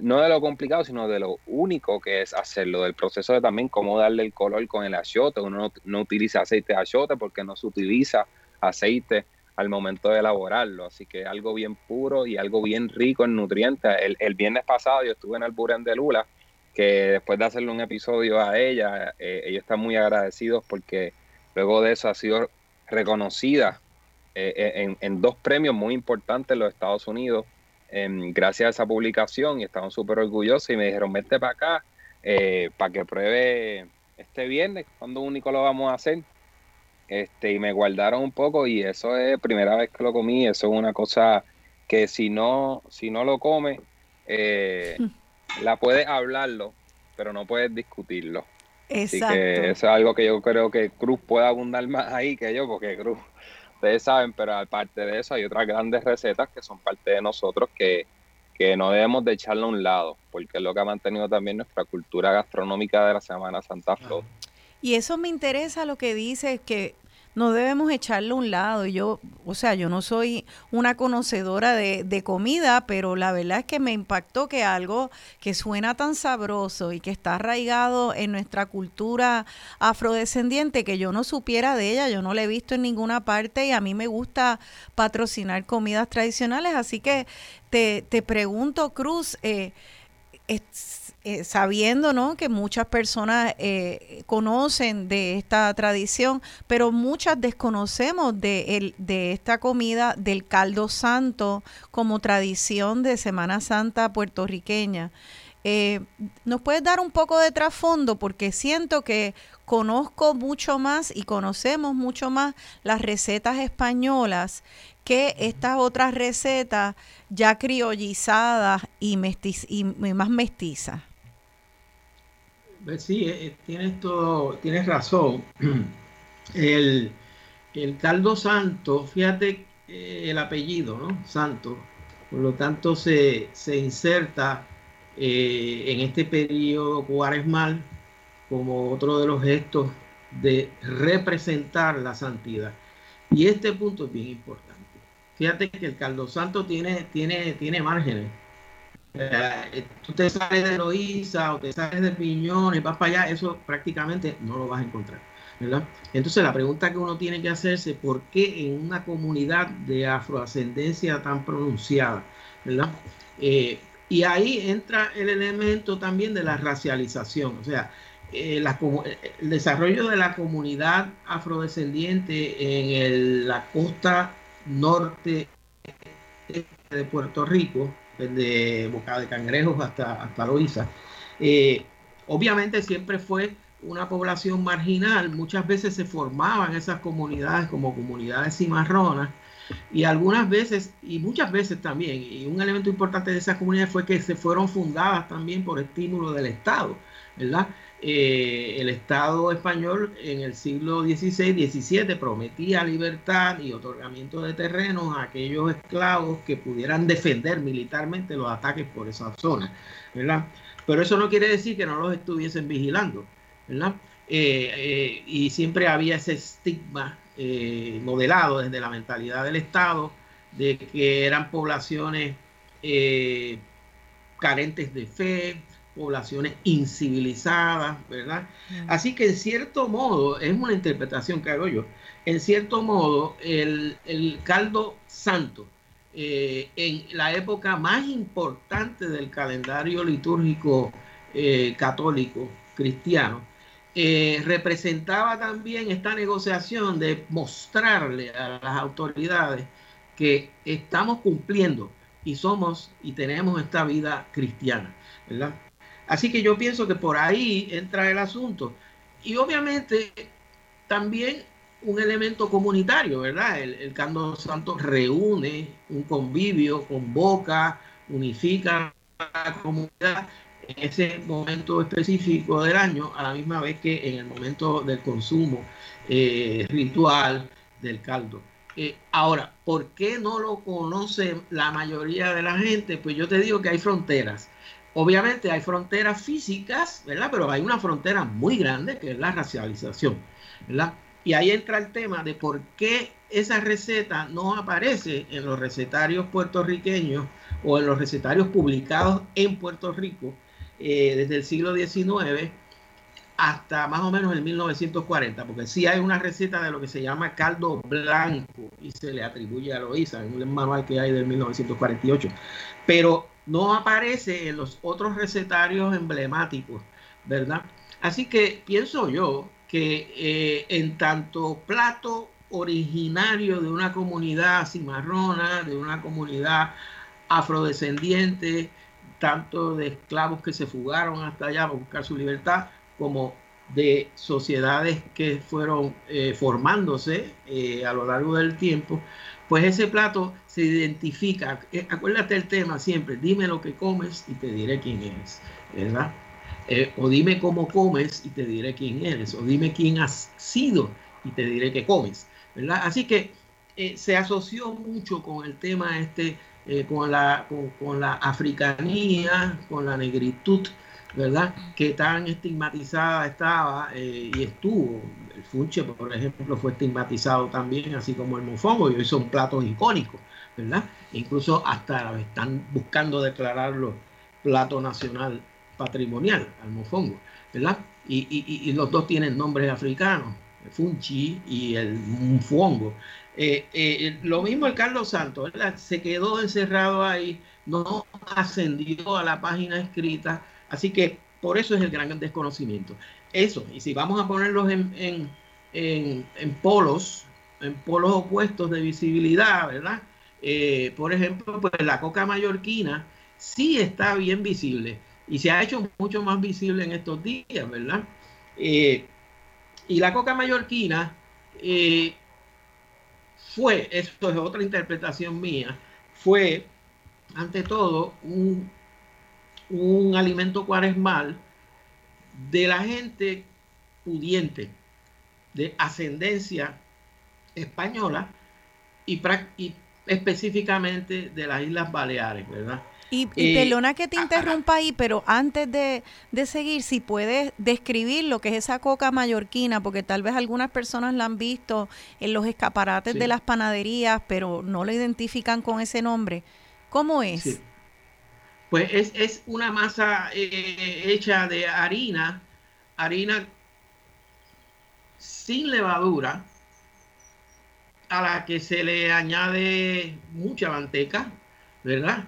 no de lo complicado, sino de lo único que es hacerlo, del proceso de también cómo darle el color con el achiote. Uno no, utiliza aceite de porque no se utiliza aceite al momento de elaborarlo, así que algo bien puro y algo bien rico en nutrientes. El, viernes pasado yo estuve en el Buren de Lula, que después de hacerle un episodio a ella, eh, ellos están muy agradecidos porque luego de eso ha sido reconocida eh, en, en dos premios muy importantes en los Estados Unidos gracias a esa publicación y estaban súper orgullosos y me dijeron, vete para acá eh, para que pruebe este viernes, cuando único lo vamos a hacer. Este, y me guardaron un poco y eso es primera vez que lo comí, eso es una cosa que si no, si no lo come, eh, la puedes hablarlo, pero no puedes discutirlo. Exacto. Así que eso es algo que yo creo que Cruz puede abundar más ahí que yo, porque Cruz ustedes saben, pero aparte de eso hay otras grandes recetas que son parte de nosotros que, no debemos de echarlo a un lado, porque es lo que ha mantenido también nuestra cultura gastronómica de la Semana Santa Flor. Y eso me interesa lo que dices, que no debemos echarlo a un lado. Yo, o sea, yo no soy una conocedora de, de, comida, pero la verdad es que me impactó que algo que suena tan sabroso y que está arraigado en nuestra cultura afrodescendiente, que yo no supiera de ella, yo no la he visto en ninguna parte y a mí me gusta patrocinar comidas tradicionales. Así que te, te pregunto, Cruz, eh, eh, sabiendo ¿no? que muchas personas eh, conocen de esta tradición, pero muchas desconocemos de, el, de esta comida del caldo santo como tradición de Semana Santa puertorriqueña. Eh, ¿Nos puedes dar un poco de trasfondo? Porque siento que conozco mucho más y conocemos mucho más las recetas españolas que estas otras recetas ya criollizadas y, y más mestizas. Pues sí, eh, eh, tienes, todo, tienes razón. El, caldo santo, fíjate eh, el apellido, ¿no? Santo, por lo tanto se, inserta en este periodo cuaresmal como otro de los gestos de representar la santidad. Y este punto es bien importante. Fíjate que el caldo santo tiene, tiene, tiene márgenes eh, tú te sales de Loíza o te sales de Piñón y vas para allá, eso prácticamente no lo vas a encontrar. ¿verdad? Entonces la pregunta que uno tiene que hacerse, ¿por qué en una comunidad de afroascendencia tan pronunciada? ¿verdad? Eh, y ahí entra el elemento también de la racialización, o sea, el desarrollo de la comunidad afrodescendiente en la costa norte de Puerto Rico, desde Boca de Cangrejos hasta, hasta Loíza, eh, obviamente siempre fue una población marginal, muchas veces se formaban esas comunidades como comunidades cimarronas y algunas veces, y muchas veces también, y un elemento importante de esas comunidades fue que se fueron fundadas también por estímulo del Estado, ¿verdad? Eh, el Estado español en el siglo XVI, XVII prometía libertad y otorgamiento de terrenos a aquellos esclavos que pudieran defender militarmente los ataques por esa zona, ¿verdad? Pero eso no quiere decir que no los estuviesen vigilando, ¿verdad? Eh, eh, y siempre había ese estigma modelado desde la mentalidad del Estado de que eran poblaciones carentes de fe, poblaciones incivilizadas, ¿verdad? Así que en cierto modo, es una interpretación que hago yo, en cierto modo el, caldo santo, eh, en la época más importante del calendario litúrgico eh, católico cristiano, eh, representaba también esta negociación de mostrarle a las autoridades que estamos cumpliendo y somos y tenemos esta vida cristiana, ¿verdad? Así que yo pienso que por ahí entra el asunto. Y obviamente también un elemento comunitario, ¿verdad? El, el Santos Santo reúne un convivio, convoca, unifica a la comunidad en ese momento específico del año, a la misma vez que en el momento del consumo eh, ritual del caldo. Eh, ahora, ¿por qué no lo conoce la mayoría de la gente? Pues yo te digo que hay fronteras. Obviamente hay fronteras físicas, ¿verdad? Pero hay una frontera muy grande que es la racialización, ¿verdad? Y ahí entra el tema de por qué esa receta no aparece en los recetarios puertorriqueños o en los recetarios publicados en Puerto Rico eh, desde el siglo XIX hasta más o menos el 1940, porque sí hay una receta de lo que se llama caldo blanco y se le atribuye a Loíza en un manual que hay del 1948. Pero no aparece en los otros recetarios emblemáticos, ¿verdad? Así que pienso yo que eh, en tanto plato originario de una comunidad cimarrona, de una comunidad afrodescendiente, tanto de esclavos que se fugaron hasta allá para buscar su libertad, como de sociedades que fueron eh, formándose eh, a lo largo del tiempo, pues ese plato se identifica. Eh, acuérdate el tema siempre, dime lo que comes y te diré quién eres, ¿verdad? Eh, o dime cómo comes y te diré quién eres, o dime quién has sido y te diré qué comes, ¿verdad? Así que se asoció mucho con el tema este, con, la, con la africanía, con la negritud, ¿verdad? Que tan estigmatizada estaba eh, y estuvo. El funche, por ejemplo, fue estigmatizado también, así como el mofongo, y hoy son platos icónicos, ¿verdad? incluso hasta están buscando declararlo plato nacional patrimonial, al mofongo, ¿verdad? Y, los dos tienen nombres africanos, el funchi y el mofongo. Eh, eh, lo mismo el Carlos Santos, ¿verdad? Se quedó encerrado ahí, no ascendió a la página escrita, Así que por eso es el gran desconocimiento. Eso, y si vamos a ponerlos en, polos, en polos opuestos de visibilidad, ¿verdad? Eh, por ejemplo, pues la coca mallorquina sí está bien visible y se ha hecho mucho más visible en estos días, ¿verdad? Eh, y la coca mallorquina eh, fue, esto es otra interpretación mía, fue ante todo un un alimento cuaresmal de la gente pudiente, de ascendencia española y, específicamente de las Islas Baleares, ¿verdad? Y, y eh, que te interrumpa ahí, pero antes de, seguir, si puedes describir lo que es esa coca mallorquina, porque tal vez algunas personas la han visto en los escaparates de las panaderías, pero no la identifican con ese nombre. ¿Cómo es? Pues es, una masa eh, hecha de harina, harina sin levadura, a la que se le añade mucha manteca, ¿verdad?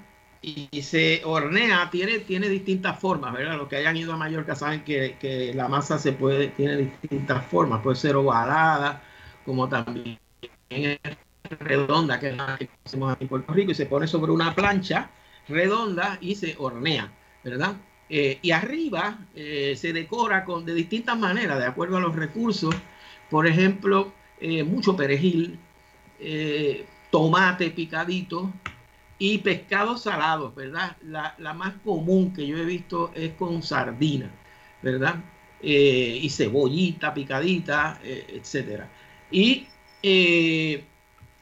y, se hornea, tiene, tiene distintas formas, ¿verdad? Los que hayan ido a Mallorca saben que, que la masa se puede, tiene distintas formas, puede ser ovalada, como también redonda, que es la que conocemos aquí en Puerto Rico, y se pone sobre una plancha redonda y se hornea, ¿verdad? Eh, y arriba eh, se decora con, de distintas maneras, de acuerdo a los recursos. Por ejemplo, eh, mucho perejil, tomate picadito y pescados salados, ¿verdad? La, la, más común que yo he visto es con sardina, ¿verdad? y cebollita picadita, etcétera. Y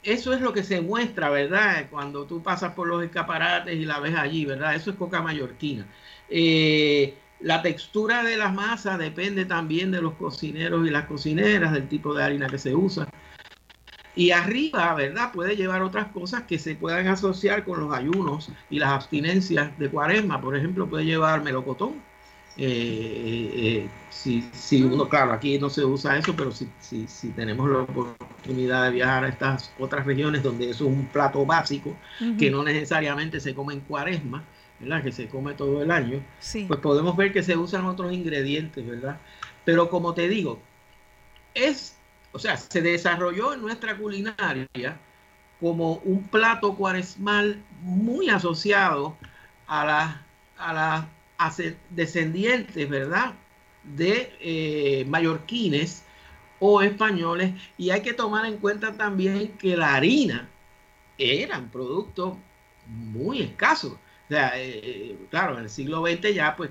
eso es lo que se muestra, ¿verdad? Cuando tú pasas por los escaparates y la ves allí, ¿verdad? Eso es coca mallorquina. Eh, la textura de las masas depende también de los cocineros y las cocineras, del tipo de harina que se usa. Y arriba, ¿verdad? Puede llevar otras cosas que se puedan asociar con los ayunos y las abstinencias de cuaresma. Por ejemplo, puede llevar melocotón. Eh, eh, si, si, uno, claro, aquí no se usa eso, pero si, si, si, tenemos la oportunidad de viajar a estas otras regiones donde eso es un plato básico, que no necesariamente se come en cuaresma, que se come todo el año, pues podemos ver que se usan otros ingredientes, ¿verdad? Pero como te digo, es, o sea, se desarrolló en nuestra culinaria como un plato cuaresmal muy asociado a las a descendientes, ¿verdad? De eh, mallorquines o españoles. Y hay que tomar en cuenta también que la harina era un producto muy escaso. O sea, eh, eh, claro, en el siglo XX ya pues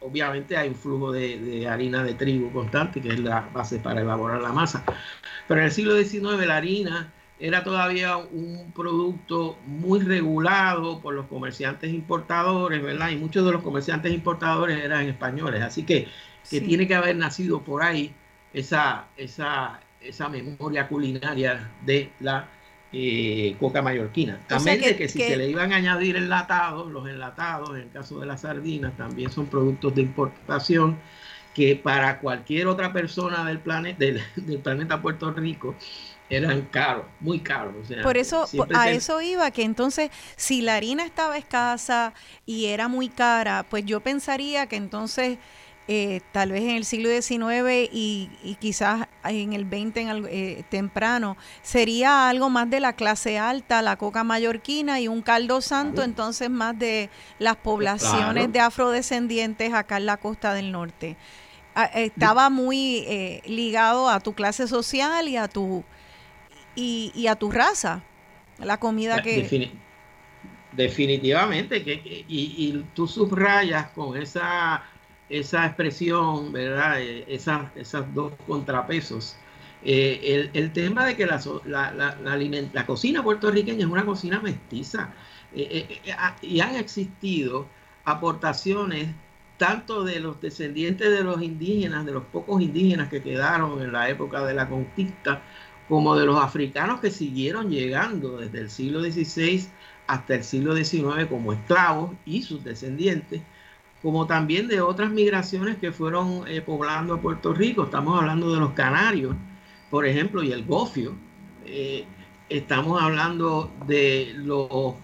obviamente hay un flujo de, harina de trigo constante, que es la base para elaborar la masa. Pero en el siglo XIX la harina era todavía un producto muy regulado por los comerciantes importadores, ¿verdad? Y muchos de los comerciantes importadores eran españoles, así que, que tiene que haber nacido por ahí esa, esa, esa memoria culinaria de la eh, coca mallorquina. También que, de que si se le iban a añadir enlatados, los enlatados, en el caso de las sardinas, también son productos de importación que para cualquier otra persona del, planeta del, planeta Puerto Rico eran caros, muy caros. Por eso, a eso iba, que entonces si la harina estaba escasa y era muy cara, pues yo pensaría que entonces eh, tal vez en el siglo XIX y, quizás en el XX en eh, temprano, sería algo más de la clase alta, la coca mallorquina y un caldo santo, entonces más de las poblaciones de afrodescendientes acá en la costa del norte. Ah, estaba muy eh, ligado a tu clase social y a tu y, a tu raza, la comida que... definitivamente, que, y tú subrayas con esa esa expresión, ¿verdad? Eh, esas, esas dos contrapesos. Eh, el, tema de que la, la, la, cocina puertorriqueña es una cocina mestiza eh, y han existido aportaciones tanto de los descendientes de los indígenas, de los pocos indígenas que quedaron en la época de la conquista, como de los africanos que siguieron llegando desde el siglo XVI hasta el siglo XIX como esclavos y sus descendientes como también de otras migraciones que fueron eh, poblando a Puerto Rico. Estamos hablando de los canarios, por ejemplo, y el gofio. Eh, estamos hablando de los,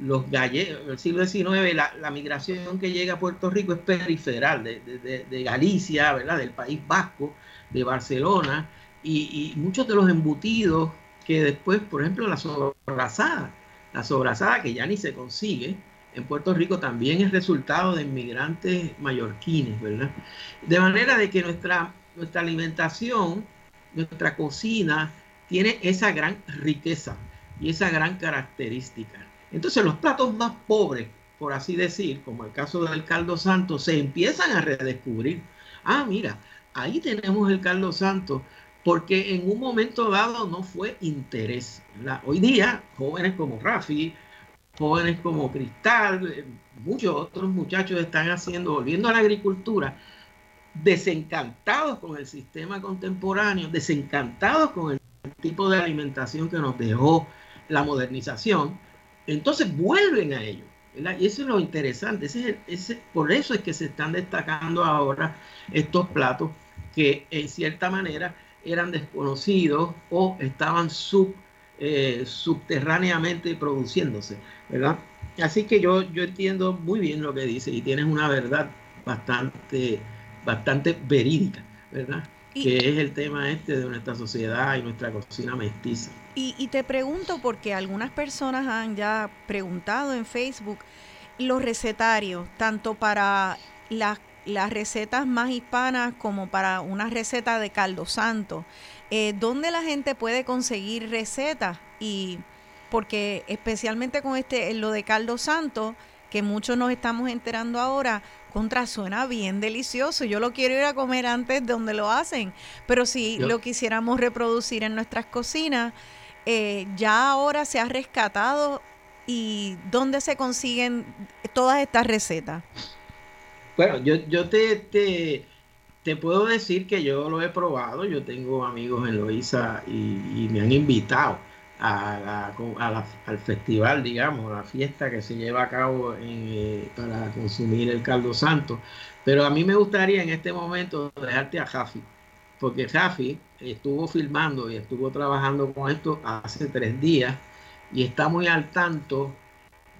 los gallegos. del siglo XIX, la, migración que llega a Puerto Rico es periferal, de, Galicia, ¿verdad? del País Vasco, de Barcelona, y, muchos de los embutidos que después, por ejemplo, la sobrasada, la sobrasada que ya ni se consigue, en Puerto Rico también es resultado de inmigrantes mallorquines, ¿verdad? De manera de que nuestra, nuestra alimentación, nuestra cocina, tiene esa gran riqueza y esa gran característica. Entonces los platos más pobres, por así decir, como el caso del caldo santo, se empiezan a redescubrir. Ah, mira, ahí tenemos el caldo santo, porque en un momento dado no fue interés. Hoy día, jóvenes como Rafi, jóvenes como Cristal, eh, muchos otros muchachos están haciendo, volviendo a la agricultura, desencantados con el sistema contemporáneo, desencantados con el tipo de alimentación que nos dejó la modernización, entonces vuelven a ello. Y eso es lo interesante, ese, por eso es que se están destacando ahora estos platos que en cierta manera eran desconocidos o estaban sub, eh, subterráneamente produciéndose. ¿verdad? Así que yo, yo entiendo muy bien lo que dice y tienes una verdad bastante, bastante verídica, ¿verdad? que es el tema este de nuestra sociedad y nuestra cocina mestiza. Y, y, te pregunto, porque algunas personas han ya preguntado en Facebook, los recetarios, tanto para las, las recetas más hispanas como para una receta de caldo santo, eh, ¿dónde la gente puede conseguir recetas? Y porque especialmente con este, lo de caldo santo, que muchos nos estamos enterando ahora, contra suena bien delicioso. Yo lo quiero ir a comer antes de donde lo hacen. Pero si lo quisiéramos reproducir en nuestras cocinas, eh, ya ahora se ha rescatado y dónde se consiguen todas estas recetas. Bueno, yo, yo te, te, te, puedo decir que yo lo he probado. Yo tengo amigos en Loíza y me han invitado al festival, digamos, a la fiesta que se lleva a cabo eh, para consumir el caldo santo. Pero a mí me gustaría en este momento dejarte a Jafi, porque Jafi estuvo filmando y estuvo trabajando con esto hace tres días y está muy al tanto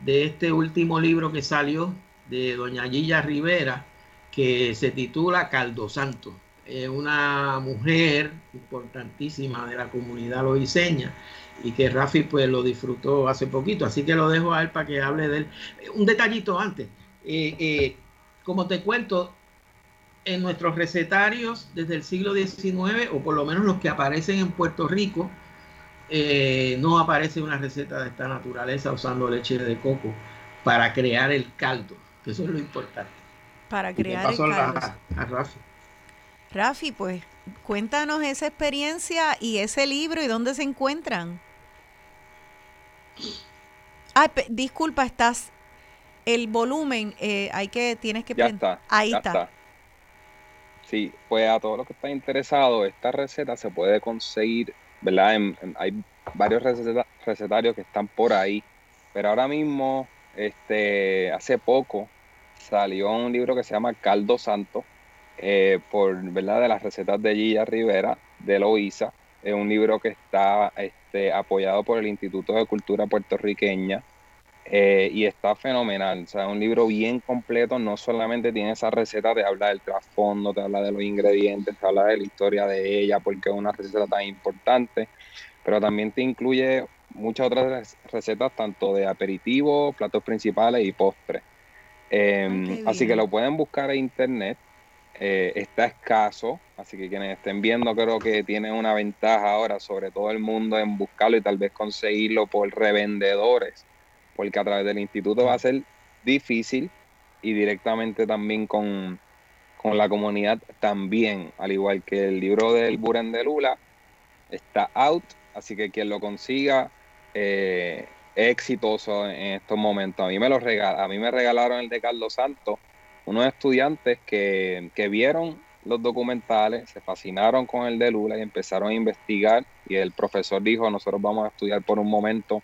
de este último libro que salió de doña Gilla Rivera, que se titula Caldo Santo. Es una mujer importantísima de la comunidad loiseña y que Rafi pues lo disfrutó hace poquito, así que lo dejo a él para que hable de él. Un detallito antes, eh, eh, como te cuento, en nuestros recetarios desde el siglo XIX, o por lo menos los que aparecen en Puerto Rico, eh, no aparece una receta de esta naturaleza usando leche de coco para crear el caldo, eso es lo importante. Para crear el caldo. a Rafi. Rafi, pues cuéntanos esa experiencia y ese libro y dónde se encuentran. Ay, disculpa, estás el volumen, eh, hay que tienes que ya está, ahí está. Sí, pues a todos los que están interesados, esta receta se puede conseguir, ¿verdad? hay varios recetarios que están por ahí, pero ahora mismo, este, hace poco salió un libro que se llama Caldo Santo, eh, por, ¿verdad? De las recetas de Gilla Rivera, de Loíza. Es un libro que está este, apoyado por el Instituto de Cultura Puertorriqueña eh, y está fenomenal. O sea, un libro bien completo. No solamente tiene esa receta, te habla del trasfondo, te habla de los ingredientes, te habla de la historia de ella, porque es una receta tan importante, pero también te incluye muchas otras recetas, tanto de aperitivo, platos principales y postres. Em, así que lo pueden buscar en internet. Eh, está escaso, así que quienes estén viendo creo que tienen una ventaja ahora sobre todo el mundo en buscarlo y tal vez conseguirlo por revendedores, porque a través del instituto va a ser difícil y directamente también con, la comunidad también, al igual que el libro del Buren de Lula, está out, así que quien lo consiga eh, exitoso en estos momentos. A mí me lo a mí me regalaron el de Carlos Santos unos estudiantes que, vieron los documentales, se fascinaron con el de Lula y empezaron a investigar y el profesor dijo, nosotros vamos a estudiar por un momento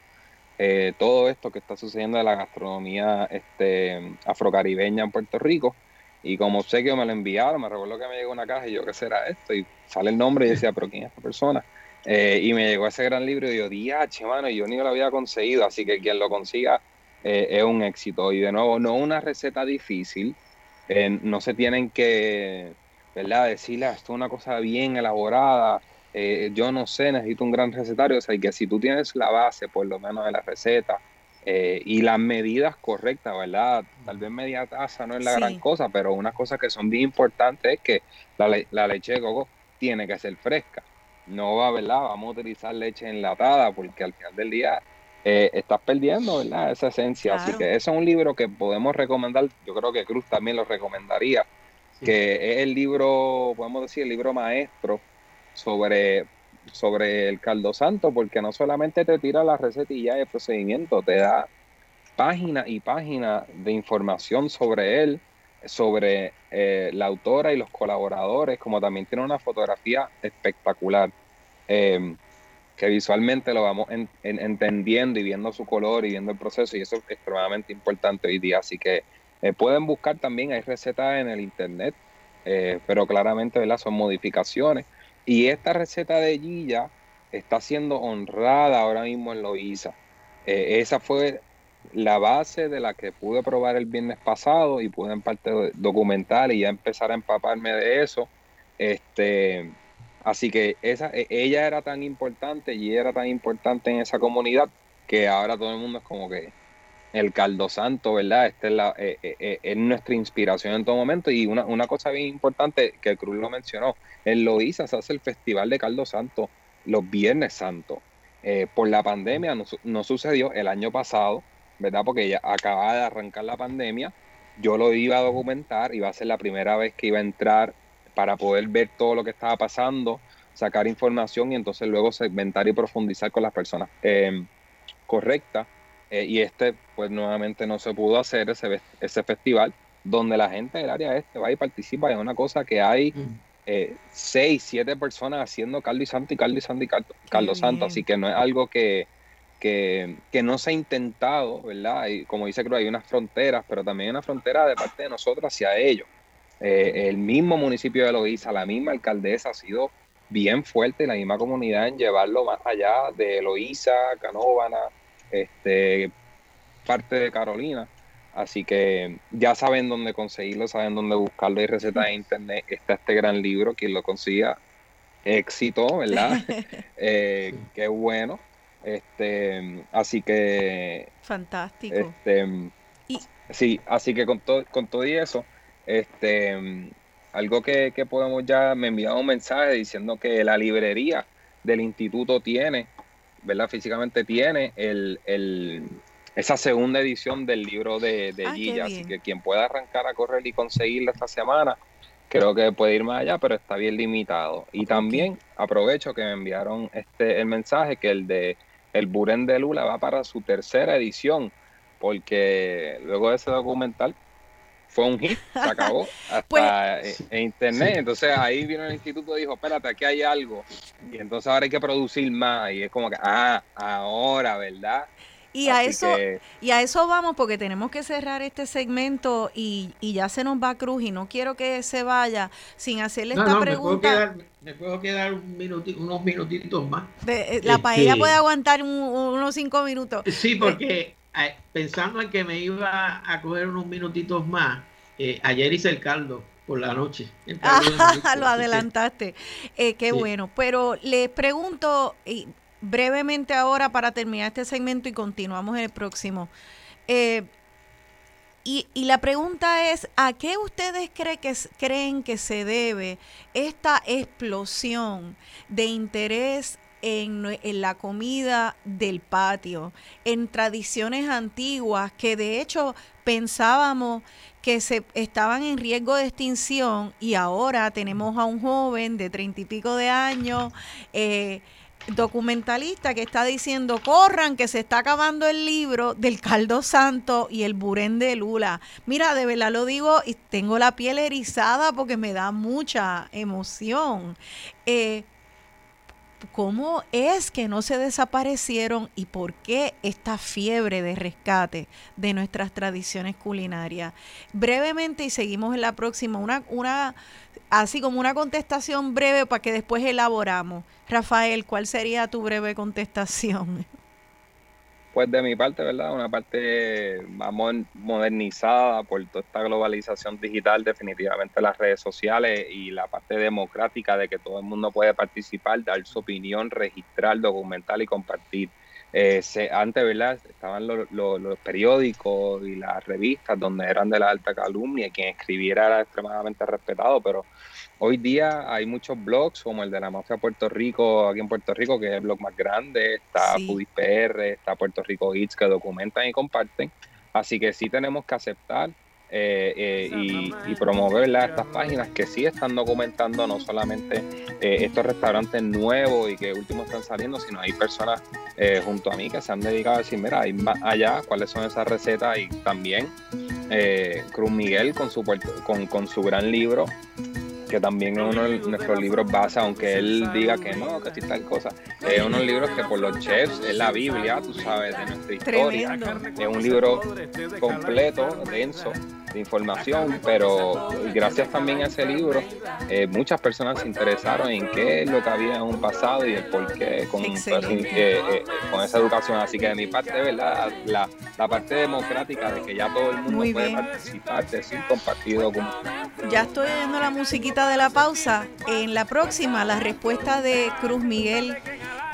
eh, todo esto que está sucediendo de la gastronomía este, afrocaribeña en Puerto Rico. Y como sé que me lo enviaron, me recuerdo que me llegó una caja y yo, ¿qué será esto? Y sale el nombre y decía, ¿pero quién es esta persona? Eh, y me llegó ese gran libro y yo, diache, mano, y yo ni lo había conseguido, así que quien lo consiga eh, es un éxito. Y de nuevo, no una receta difícil, eh, no se tienen que, ¿verdad? Decirle, ah, esto es una cosa bien elaborada, eh, yo no sé, necesito un gran recetario, o sea, que si tú tienes la base, por lo menos de la receta, eh, y las medidas correctas, ¿verdad? Tal vez media taza no es la gran cosa, pero una cosa que son bien importantes es que la, leche de coco tiene que ser fresca. No va, ¿verdad? Vamos a utilizar leche enlatada porque al final del día eh, estás perdiendo ¿verdad? esa esencia. Así que ese es un libro que podemos recomendar. Yo creo que Cruz también lo recomendaría. Que es el libro, podemos decir, el libro maestro sobre, sobre el caldo santo, porque no solamente te tira la receta y ya el procedimiento, te da página y página de información sobre él, sobre eh, la autora y los colaboradores, como también tiene una fotografía espectacular. Eh, que visualmente lo vamos entendiendo y viendo su color y viendo el proceso y eso es extremadamente importante hoy día. Así que eh, pueden buscar también, hay recetas en el internet, eh, pero claramente ¿verdad? son modificaciones. Y esta receta de Gilla está siendo honrada ahora mismo en Loiza. Esa fue la base de la que pude probar el viernes pasado y pude en parte documentar y ya empezar a empaparme de eso. Este, así que esa, e, ella era tan importante y era tan importante en esa comunidad que ahora todo el mundo es como que el caldo santo, ¿verdad? Esta es, la, eh, eh, eh, es nuestra inspiración en todo momento. Y una, una cosa bien importante que Cruz lo mencionó, en Loíza se hace el Festival de Caldo Santo los Viernes Santos. por la pandemia no, no, sucedió el año pasado, ¿verdad? Porque ya acababa de arrancar la pandemia. Yo lo iba a documentar, iba a ser la primera vez que iba a entrar para poder ver todo lo que estaba pasando, sacar información y entonces luego segmentar y profundizar con las personas correctas eh, y este, pues nuevamente no se pudo hacer ese, ese festival donde la gente del área este va y participa. Es una cosa que hay mm. eh, seis, siete personas haciendo caldo y santo y caldo y santo y caldo, santo. Así que no es algo que, que, no se ha intentado, ¿verdad? Y como dice Cruz, hay unas fronteras, pero también hay una frontera de parte de nosotros hacia ellos. Eh, el mismo municipio de Loíza, la misma alcaldesa ha sido bien fuerte, la misma comunidad en llevarlo más allá de Loíza, Canóvana, este, parte de Carolina. Así que ya saben dónde conseguirlo, saben dónde buscarlo. Hay recetas de internet. Está este gran libro, quien lo consiga, éxito, ¿verdad? eh, qué bueno. Este, así que. Fantástico. Este, Sí, así que con todo, con todo y eso, este, algo que, que podemos ya, me enviaron un mensaje diciendo que la librería del instituto tiene ¿verdad? Físicamente tiene el, el, esa segunda edición del libro de, de ah, así que quien pueda arrancar a correr y conseguirla esta semana, creo que puede ir más allá, pero está bien limitado. Y también aprovecho que me enviaron este el mensaje que el de el Buren de Lula va para su tercera edición, porque luego de ese documental fue un hit, se acabó hasta pues, en internet. Entonces ahí vino el instituto y dijo, espérate, aquí hay algo. Y entonces ahora hay que producir más. Y es como que, ah, ahora, ¿verdad? Y a eso y a eso vamos porque tenemos que cerrar este segmento y, ya se nos va Cruz y no quiero que se vaya sin hacerle esta pregunta. Me puedo quedar, unos minutitos más. Eh, la paella puede aguantar unos cinco minutos. Sí, porque pensando en que me iba a coger unos minutitos más, eh, ayer hice el caldo por la noche. lo adelantaste. Eh, qué bueno. Pero les pregunto y brevemente ahora para terminar este segmento y continuamos en el próximo. Eh, y, y, la pregunta es, ¿a qué ustedes creen que se debe esta explosión de interés en, la comida del patio, en tradiciones antiguas que de hecho pensábamos que se estaban en riesgo de extinción y ahora tenemos a un joven de treinta y pico de años, eh, documentalista que está diciendo, corran, que se está acabando el libro del caldo santo y el burén de Lula. Mira, de verdad lo digo y tengo la piel erizada porque me da mucha emoción. Eh, cómo es que no se desaparecieron y por qué esta fiebre de rescate de nuestras tradiciones culinarias. Brevemente y seguimos en la próxima, una, una así como una contestación breve para que después elaboramos. Rafael, ¿cuál sería tu breve contestación? Pues de mi parte, ¿verdad? Una parte más modernizada por toda esta globalización digital, definitivamente las redes sociales y la parte democrática de que todo el mundo puede participar, dar su opinión, registrar, documentar y compartir. Eh, antes, ¿verdad? Estaban los periódicos y las revistas donde eran de la alta calumnia y quien escribiera era extremadamente respetado, pero Hoy día hay muchos blogs, como el de la mafia Puerto Rico, aquí en Puerto Rico, que es el blog más grande, está sí. PR, está Puerto Rico Hits, que documentan y comparten. Así que sí tenemos que aceptar eh, eh, y, promover estas páginas que sí están documentando no solamente eh, estos restaurantes nuevos y que últimos están saliendo, sino hay personas junto a mí que se han dedicado a decir, mira, hay más allá, cuáles son esas recetas y también Cruz Miguel con su, con, con su gran libro que también es uno de nuestros libros base, aunque él diga que no, que sí tal cosa. Es uno de los libros que por los chefs es la Biblia, tú sabes, de nuestra historia. Es un libro completo, denso, información, pero gracias también a ese libro, eh, muchas personas se interesaron en qué es lo que había en un pasado y el por qué con, pues, eh, eh, con esa educación. Así que de mi parte, ¿verdad? La, la parte democrática de que ya todo el mundo puede participar, decir, compartir Ya estoy oyendo la musiquita de la pausa. En la próxima, la respuesta de Cruz Miguel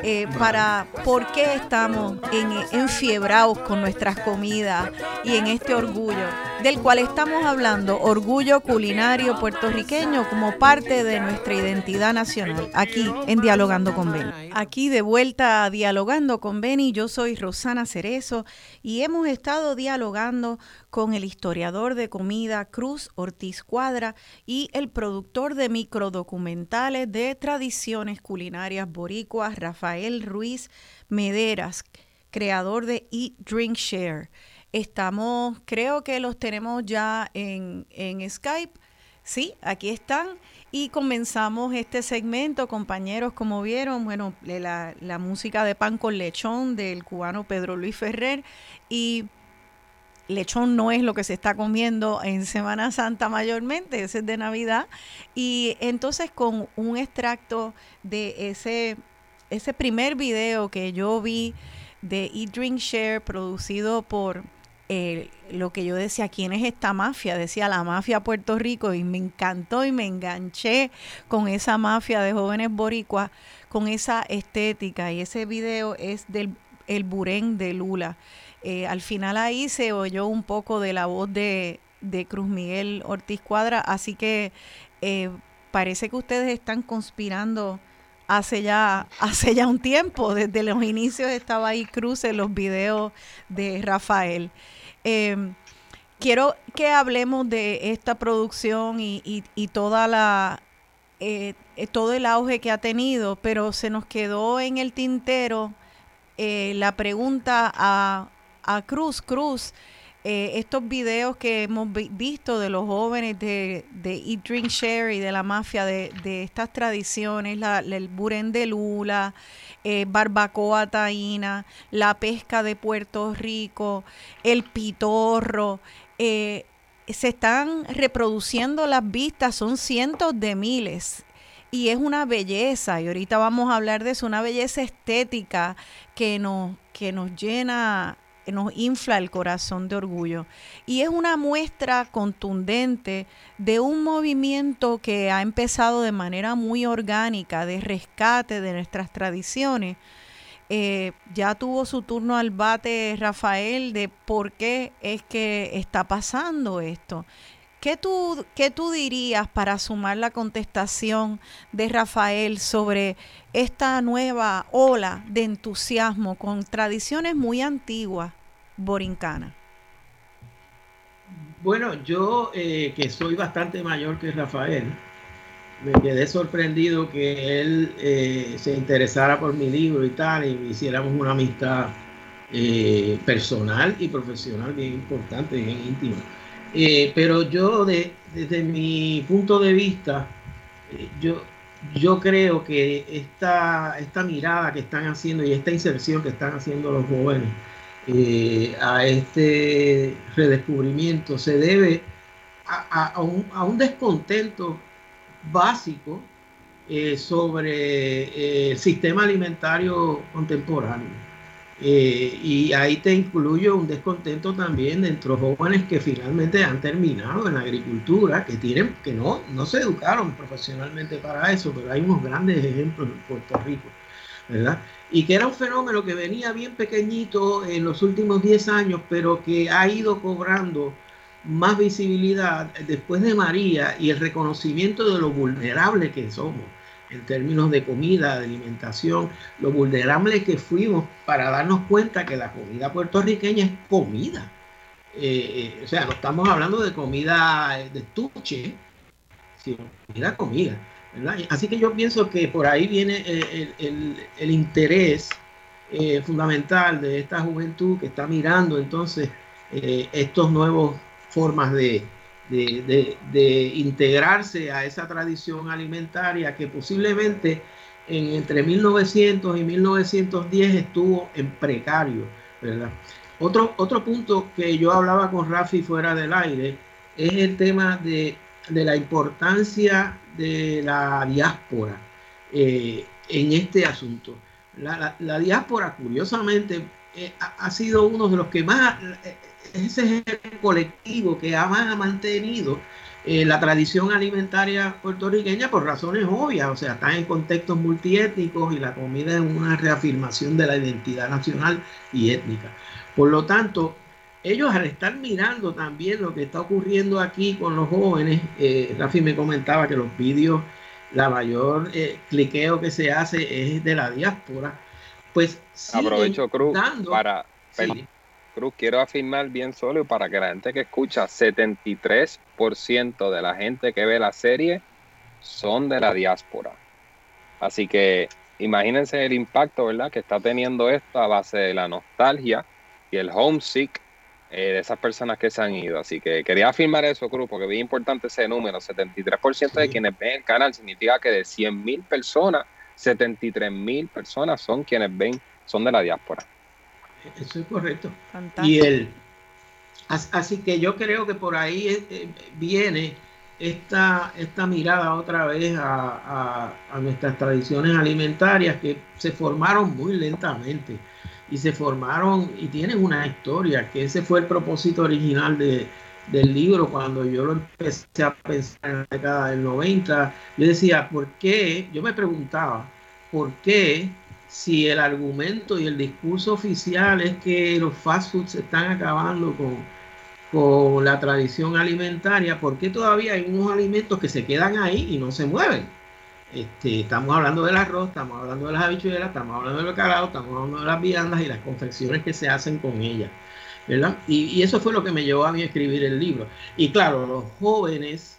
eh, para por qué estamos en, enfiebrados con nuestras comidas y en este orgullo, del cual estamos hablando, orgullo culinario puertorriqueño como parte de nuestra identidad nacional, aquí en Dialogando con Beni. Aquí de vuelta a Dialogando con Beni, yo soy Rosana Cerezo y hemos estado dialogando con el historiador de comida Cruz Ortiz Cuadra y el productor de microdocumentales de tradiciones culinarias boricuas Rafael Ruiz Mederas, creador de Eat, Drink, Share. Estamos, creo que los tenemos ya en, en Skype. Sí, aquí están. Y comenzamos este segmento, compañeros, como vieron, bueno, la, la música de pan con lechón del cubano Pedro Luis Ferrer. Y lechón no es lo que se está comiendo en Semana Santa mayormente, ese es de Navidad. Y entonces con un extracto de ese, ese primer video que yo vi de Eat Drink Share producido por eh, lo que yo decía, ¿quién es esta mafia? Decía la mafia Puerto Rico y me encantó y me enganché con esa mafia de jóvenes boricuas, con esa estética y ese video es del el Burén de Lula. Eh, al final ahí se oyó un poco de la voz de, Cruz Miguel Ortiz Cuadra, así que eh, parece que ustedes están conspirando hace ya, hace ya un tiempo, desde los inicios estaba ahí Cruz en los videos de Rafael. Em, quiero que hablemos de esta producción y, toda la eh, todo el auge que ha tenido, pero se nos quedó en el tintero la pregunta a a Cruz. Cruz, eh, estos videos que hemos visto de los jóvenes de, de Eat, Drink, Share y de la mafia de, estas tradiciones, la, el burén de lula, eh, barbacoa taína, la pesca de Puerto Rico, el pitorro, eh, se están reproduciendo las vistas, son cientos de miles. Y es una belleza, y ahorita vamos a hablar de eso, una belleza estética que nos, que nos llena nos infla el corazón de orgullo. Y es una muestra contundente de un movimiento que ha empezado de manera muy orgánica, de rescate de nuestras tradiciones. Eh, ya tuvo su turno al bate Rafael de por qué es que está pasando esto. ¿Qué tú, ¿Qué tú dirías para sumar la contestación de Rafael sobre esta nueva ola de entusiasmo con tradiciones muy antiguas borincana? Bueno, yo eh, que soy bastante mayor que Rafael, me quedé sorprendido que él eh, se interesara por mi libro y tal, y hiciéramos una amistad eh, personal y profesional bien importante, bien íntima. Pero yo, desde mi punto de vista, yo, yo creo que esta, esta mirada que están haciendo y esta inserción que están haciendo los jóvenes eh, a este redescubrimiento se debe a, un, descontento básico sobre el sistema alimentario contemporáneo. Eh, y ahí te incluyo un descontento también de jóvenes que finalmente han terminado en la agricultura, que tienen, que no, no se educaron profesionalmente para eso, pero hay unos grandes ejemplos en Puerto Rico, Y que era un fenómeno que venía bien pequeñito en los últimos 10 años, pero que ha ido cobrando más visibilidad después de María y el reconocimiento de lo vulnerable que somos en términos de comida, de alimentación, lo vulnerable que fuimos para darnos cuenta que la comida puertorriqueña es comida. Eh, eh, o sea, no estamos hablando de comida de estuche, sino comida, comida. Así que yo pienso que por ahí viene el, interés eh, fundamental de esta juventud que está mirando entonces estos nuevos formas de, de, integrarse a esa tradición alimentaria que posiblemente en, entre 1900 y 1910 estuvo en precario, ¿verdad? Otro, otro punto que yo hablaba con Rafi fuera del aire es el tema de, la importancia de la diáspora eh, en este asunto. La, diáspora, curiosamente, eh, ha, sido uno de los que más, eh, ese es el colectivo que ha mantenido la tradición alimentaria puertorriqueña por razones obvias, o sea, están en contextos multiétnicos y la comida es una reafirmación de la identidad nacional y étnica. Por lo tanto, ellos al estar mirando también lo que está ocurriendo aquí con los jóvenes, eh, Rafi me comentaba que los vídeos, la mayor eh, cliqueo que se hace es de la diáspora, pues aprovecho Cruz para Cruz quiero afirmar bien solo para que la gente que escucha 73% de la gente que ve la serie son de la diáspora. Así que imagínense el impacto verdad que está teniendo esto a base de la nostalgia y el homesick eh, de esas personas que se han ido. Así que quería afirmar eso, Cruz, porque es importante ese número. 73% de quienes ven el canal significa que de 100 mil personas, 73 mil personas son quienes ven, son de la diáspora. Eso es correcto. Y el, así que yo creo que por ahí eh, eh, viene esta, esta mirada otra vez a, a nuestras tradiciones alimentarias que se formaron muy lentamente y se formaron y tienen una historia, que ese fue el propósito original de, del libro cuando yo lo empecé a pensar en la década del 90. Yo decía, ¿por qué? Yo me preguntaba, ¿por qué si el argumento y el discurso oficial es que los fast foods se están acabando con, con la tradición alimentaria, ¿por qué todavía hay unos alimentos que se quedan ahí y no se mueven? Este, estamos hablando del arroz, estamos hablando de las habichuelas, estamos hablando del bacalao, estamos hablando de las viandas y las confecciones que se hacen con ellas. ¿verdad? Y, eso fue lo que me llevó a mí a escribir el libro. Y claro, los jóvenes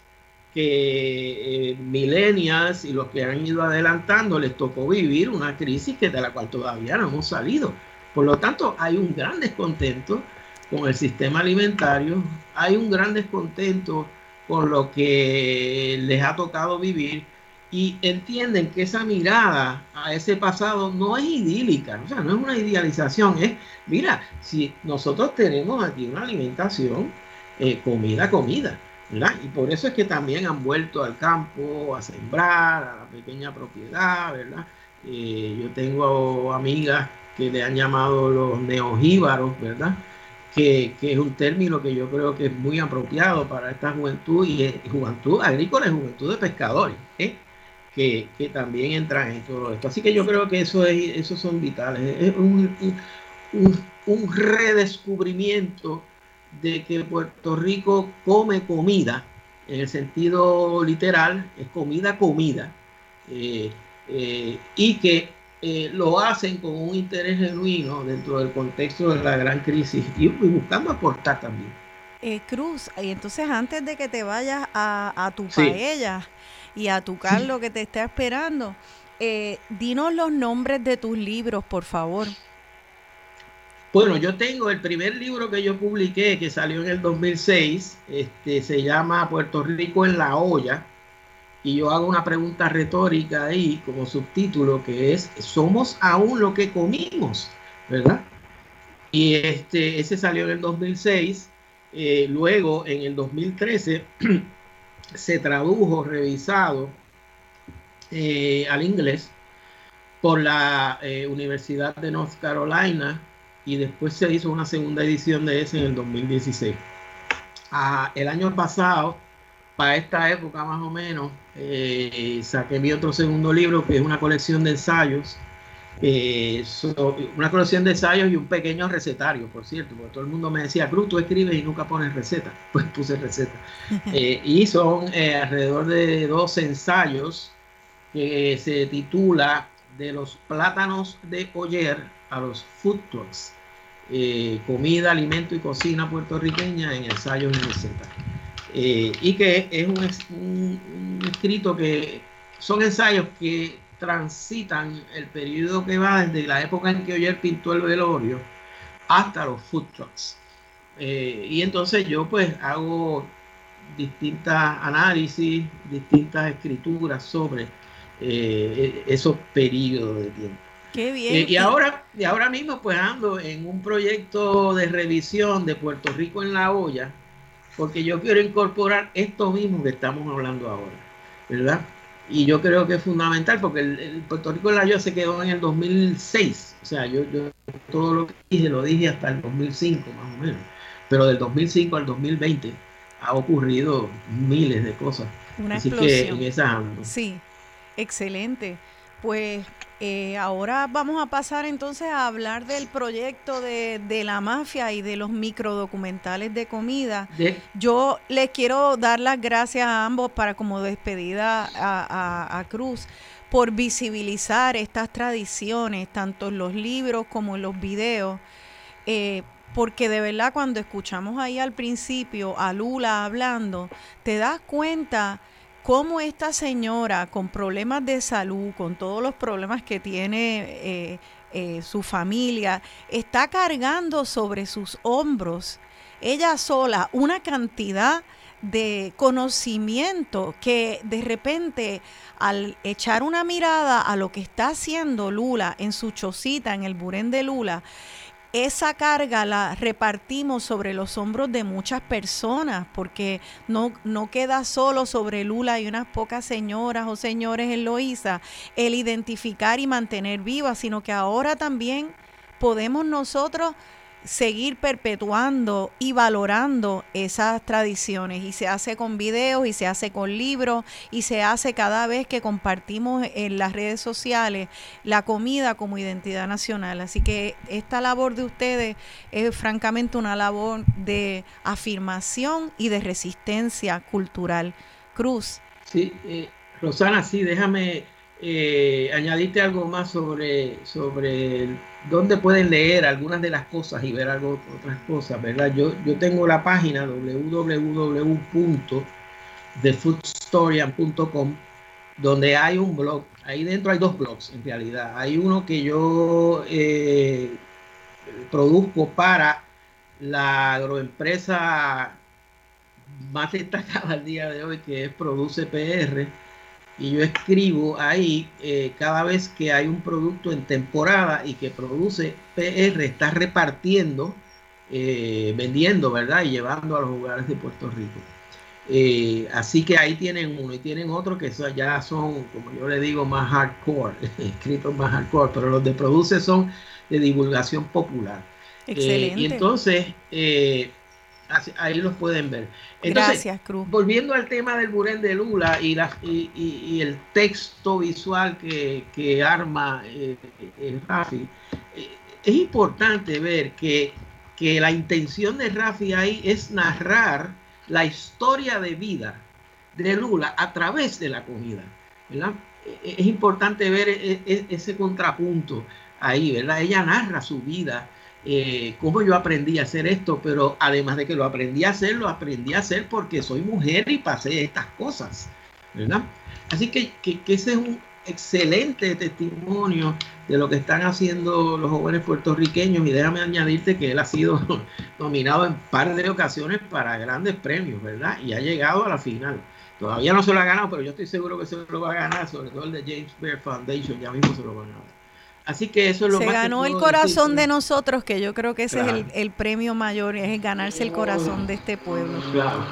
que eh, millennials y los que han ido adelantando les tocó vivir una crisis que de la cual todavía no hemos salido. Por lo tanto, hay un gran descontento con el sistema alimentario, hay un gran descontento con lo que les ha tocado vivir y entienden que esa mirada a ese pasado no es idílica, o sea, no es una idealización, es, mira, si nosotros tenemos aquí una alimentación, eh, comida, comida, ¿verdad? Y por eso es que también han vuelto al campo a sembrar, a la pequeña propiedad, ¿verdad? Eh, yo tengo amigas que le han llamado los neojíbaros, ¿verdad? Que, que, es un término que yo creo que es muy apropiado para esta juventud y es juventud agrícola y juventud de pescadores. ¿eh? Que, también entran en todo esto. Así que yo creo que eso es, esos son vitales. Es un, un, redescubrimiento de que Puerto Rico come comida, en el sentido literal, es comida, comida, eh, eh, y que eh, lo hacen con un interés genuino dentro del contexto de la gran crisis y, buscando aportar también. Cruz, y entonces antes de que te vayas a, a tu paella, y a tu Carlos que te está esperando. Eh, dinos los nombres de tus libros, por favor. Bueno, yo tengo el primer libro que yo publiqué, que salió en el 2006, este, se llama Puerto Rico en la olla, y yo hago una pregunta retórica ahí como subtítulo, que es, ¿somos aún lo que comimos? ¿Verdad? Y este, ese salió en el 2006, eh, luego en el 2013 se tradujo, revisado eh, al inglés por la eh, Universidad de North Carolina y después se hizo una segunda edición de ese en el 2016. Ah, el año pasado, para esta época más o menos, eh, saqué mi otro segundo libro que es una colección de ensayos eh, una colección de ensayos y un pequeño recetario, por cierto, porque todo el mundo me decía, Cruz, tú escribes y nunca pones receta. Pues puse receta. Eh, y son eh, alrededor de dos ensayos que se titula De los plátanos de Oyer a los food trucks. comida, alimento y cocina puertorriqueña en ensayos y recetas. y que es un escrito que son ensayos que transitan el periodo que va desde la época en que Oyer pintó el velorio hasta los food trucks. Eh, y entonces yo pues hago distintas análisis, distintas escrituras sobre eh, esos periodos de tiempo. Qué bien. Eh, y ahora, y ahora mismo pues ando en un proyecto de revisión de Puerto Rico en la olla, porque yo quiero incorporar esto mismo que estamos hablando ahora, ¿verdad? Y yo creo que es fundamental porque el, Puerto Rico de la Ayuda se quedó en el 2006, o sea, yo, yo todo lo que dije lo dije hasta el 2005 más o menos, pero del 2005 al 2020 ha ocurrido miles de cosas. Una Así que en esa Sí, excelente. Pues eh, ahora vamos a pasar entonces a hablar del proyecto de, la mafia y de los microdocumentales de comida. Yo les quiero dar las gracias a ambos para como despedida a, Cruz por visibilizar estas tradiciones, tanto en los libros como en los videos. Eh, porque de verdad cuando escuchamos ahí al principio a Lula hablando, te das cuenta cómo esta señora con problemas de salud, con todos los problemas que tiene eh, eh, su familia, está cargando sobre sus hombros, ella sola, una cantidad de conocimiento que de repente al echar una mirada a lo que está haciendo Lula en su chocita, en el burén de Lula, esa carga la repartimos sobre los hombros de muchas personas, porque no, no queda solo sobre Lula y unas pocas señoras o señores en Loíza el identificar y mantener viva, sino que ahora también podemos nosotros seguir perpetuando y valorando esas tradiciones y se hace con videos y se hace con libros y se hace cada vez que compartimos en las redes sociales la comida como identidad nacional. Así que esta labor de ustedes es francamente una labor de afirmación y de resistencia cultural. Cruz. Sí, eh, Rosana, sí, déjame eh, añadirte algo más sobre, sobre el donde pueden leer algunas de las cosas y ver algo, otras cosas, ¿verdad? Yo, yo tengo la página www.thefoodstorian.com donde hay un blog, ahí dentro hay dos blogs en realidad. Hay uno que yo eh, produzco para la agroempresa más destacada al día de hoy, que es Produce PR y yo escribo ahí eh, cada vez que hay un producto en temporada y que produce PR, está repartiendo, eh, vendiendo, ¿verdad? Y llevando a los lugares de Puerto Rico. Eh, así que ahí tienen uno y tienen otro que ya son, como yo le digo, más hardcore, escritos más hardcore, pero los de produce son de divulgación popular. Excelente. y entonces, ahí los pueden ver. Gracias, Cruz. Volviendo al tema del Burén de Lula y, la, y, el texto visual que, arma eh, el Rafi, eh, es importante ver que, la intención de Rafi ahí es narrar la historia de vida de Lula a través de la comida. ¿verdad? E, es importante ver e, e, ese contrapunto ahí, ¿verdad? Ella narra su vida eh, cómo yo aprendí a hacer esto, pero además de que lo aprendí a hacer, lo aprendí a hacer porque soy mujer y pasé estas cosas, ¿verdad? Así que, ese es un excelente testimonio de lo que están haciendo los jóvenes puertorriqueños y déjame añadirte que él ha sido nominado en par de ocasiones para grandes premios, ¿verdad? Y ha llegado a la final. Todavía no se lo ha ganado, pero yo estoy seguro que se lo va a ganar, sobre todo el de James Bear Foundation, ya mismo se lo va a ganar. Así que eso es lo Se ganó el corazón de nosotros, que yo creo que ese es el, premio mayor, es ganarse el corazón de este pueblo. Claro,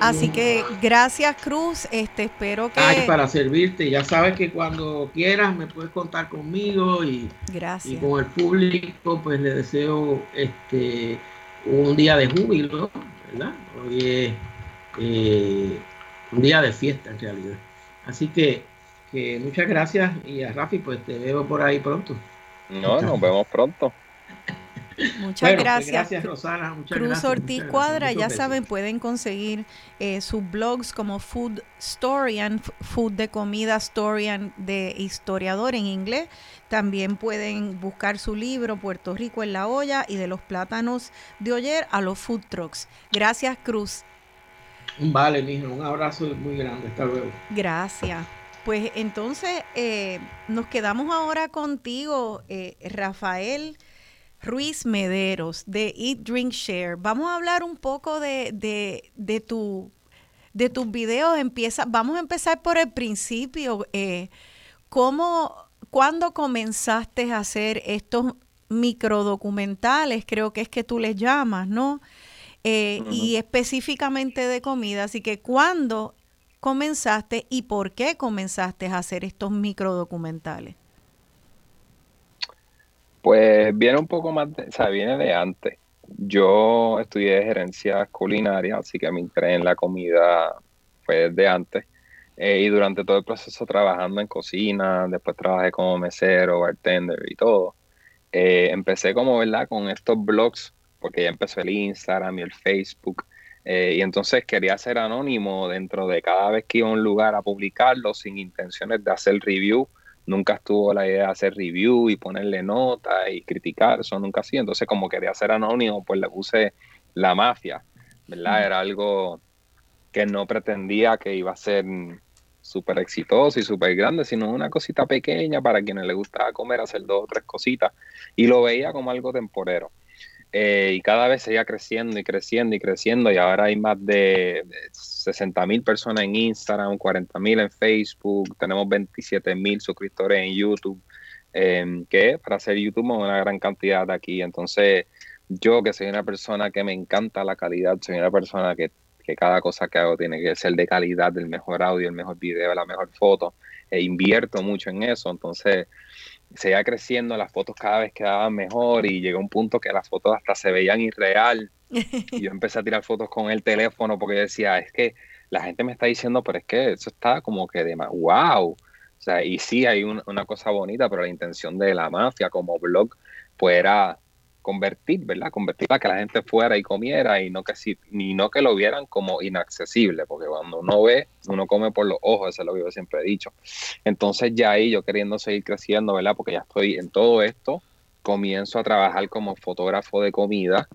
Así que gracias Cruz, este espero que... Ay, para servirte, ya sabes que cuando quieras me puedes contar conmigo y, gracias. y con el público, pues le deseo este un día de júbilo, ¿verdad? Hoy es eh, un día de fiesta en realidad. Así que muchas gracias y a Rafi, pues te veo por ahí pronto. No, nos vemos pronto. Muchas pues, gracias. gracias, Rosana. Cruz Ortiz Cuadra, ya saben, pueden conseguir eh, sus blogs como Food Storian, Food de comida, Storian de historiador en inglés. También pueden buscar su libro Puerto Rico en la olla y de los plátanos de Oyer a los food trucks. Gracias, Cruz. Vale, mijo, un abrazo muy grande. Hasta luego. Gracias. Pues entonces eh, nos quedamos ahora contigo, eh, Rafael Ruiz Mederos de Eat, Drink, Share. Vamos a hablar un poco de, de, de tu de tus videos. Empieza, vamos a empezar por el principio. Eh, ¿Cómo, cuándo comenzaste a hacer estos microdocumentales? Creo que es que tú les llamas, ¿no? y específicamente de comida. Así que, ¿cuándo comenzaste y por qué comenzaste a hacer estos microdocumentales? Pues viene un poco más, o sea, viene de antes. Yo estudié gerencia culinaria, así que me entré en la comida fue desde antes. Eh, y durante todo el proceso trabajando en cocina, después trabajé como mesero, bartender y todo. Eh, empecé como, ¿verdad? Con estos blogs, porque ya empezó el Instagram y el Facebook. Eh, y entonces quería ser anónimo dentro de cada vez que iba a un lugar a publicarlo sin intenciones de hacer review. Nunca estuvo la idea de hacer review y ponerle nota y criticar, eso nunca así. Entonces como quería ser anónimo, pues le puse la mafia, ¿verdad? Era algo que no pretendía que iba a ser súper exitoso y súper grande, sino una cosita pequeña para quienes les gustaba comer, hacer dos o tres cositas. Y lo veía como algo temporero. Eh, y cada vez seguía creciendo y creciendo y creciendo y ahora hay más de 60 mil personas en Instagram, 40 mil en Facebook, tenemos 27 mil suscriptores en YouTube, em, que para hacer YouTube es una gran cantidad de aquí. Entonces, yo que soy una persona que me encanta la calidad, soy una persona que que cada cosa que hago tiene que ser de calidad, el mejor audio, el mejor video, la mejor foto, e invierto mucho en eso, entonces seguía creciendo, las fotos cada vez quedaban mejor y llegó un punto que las fotos hasta se veían irreal. Y yo empecé a tirar fotos con el teléfono porque decía, es que la gente me está diciendo, pero es que eso está como que de más, wow, o sea, y sí hay una cosa bonita, pero la intención de la mafia como blog, pues era convertir, ¿verdad? Convertir para que la gente fuera y comiera y no que si, ni no que lo vieran como inaccesible, porque cuando uno ve, uno come por los ojos, eso es lo que yo siempre he dicho. Entonces ya ahí yo queriendo seguir creciendo, ¿verdad? Porque ya estoy en todo esto, comienzo a trabajar como fotógrafo de comida,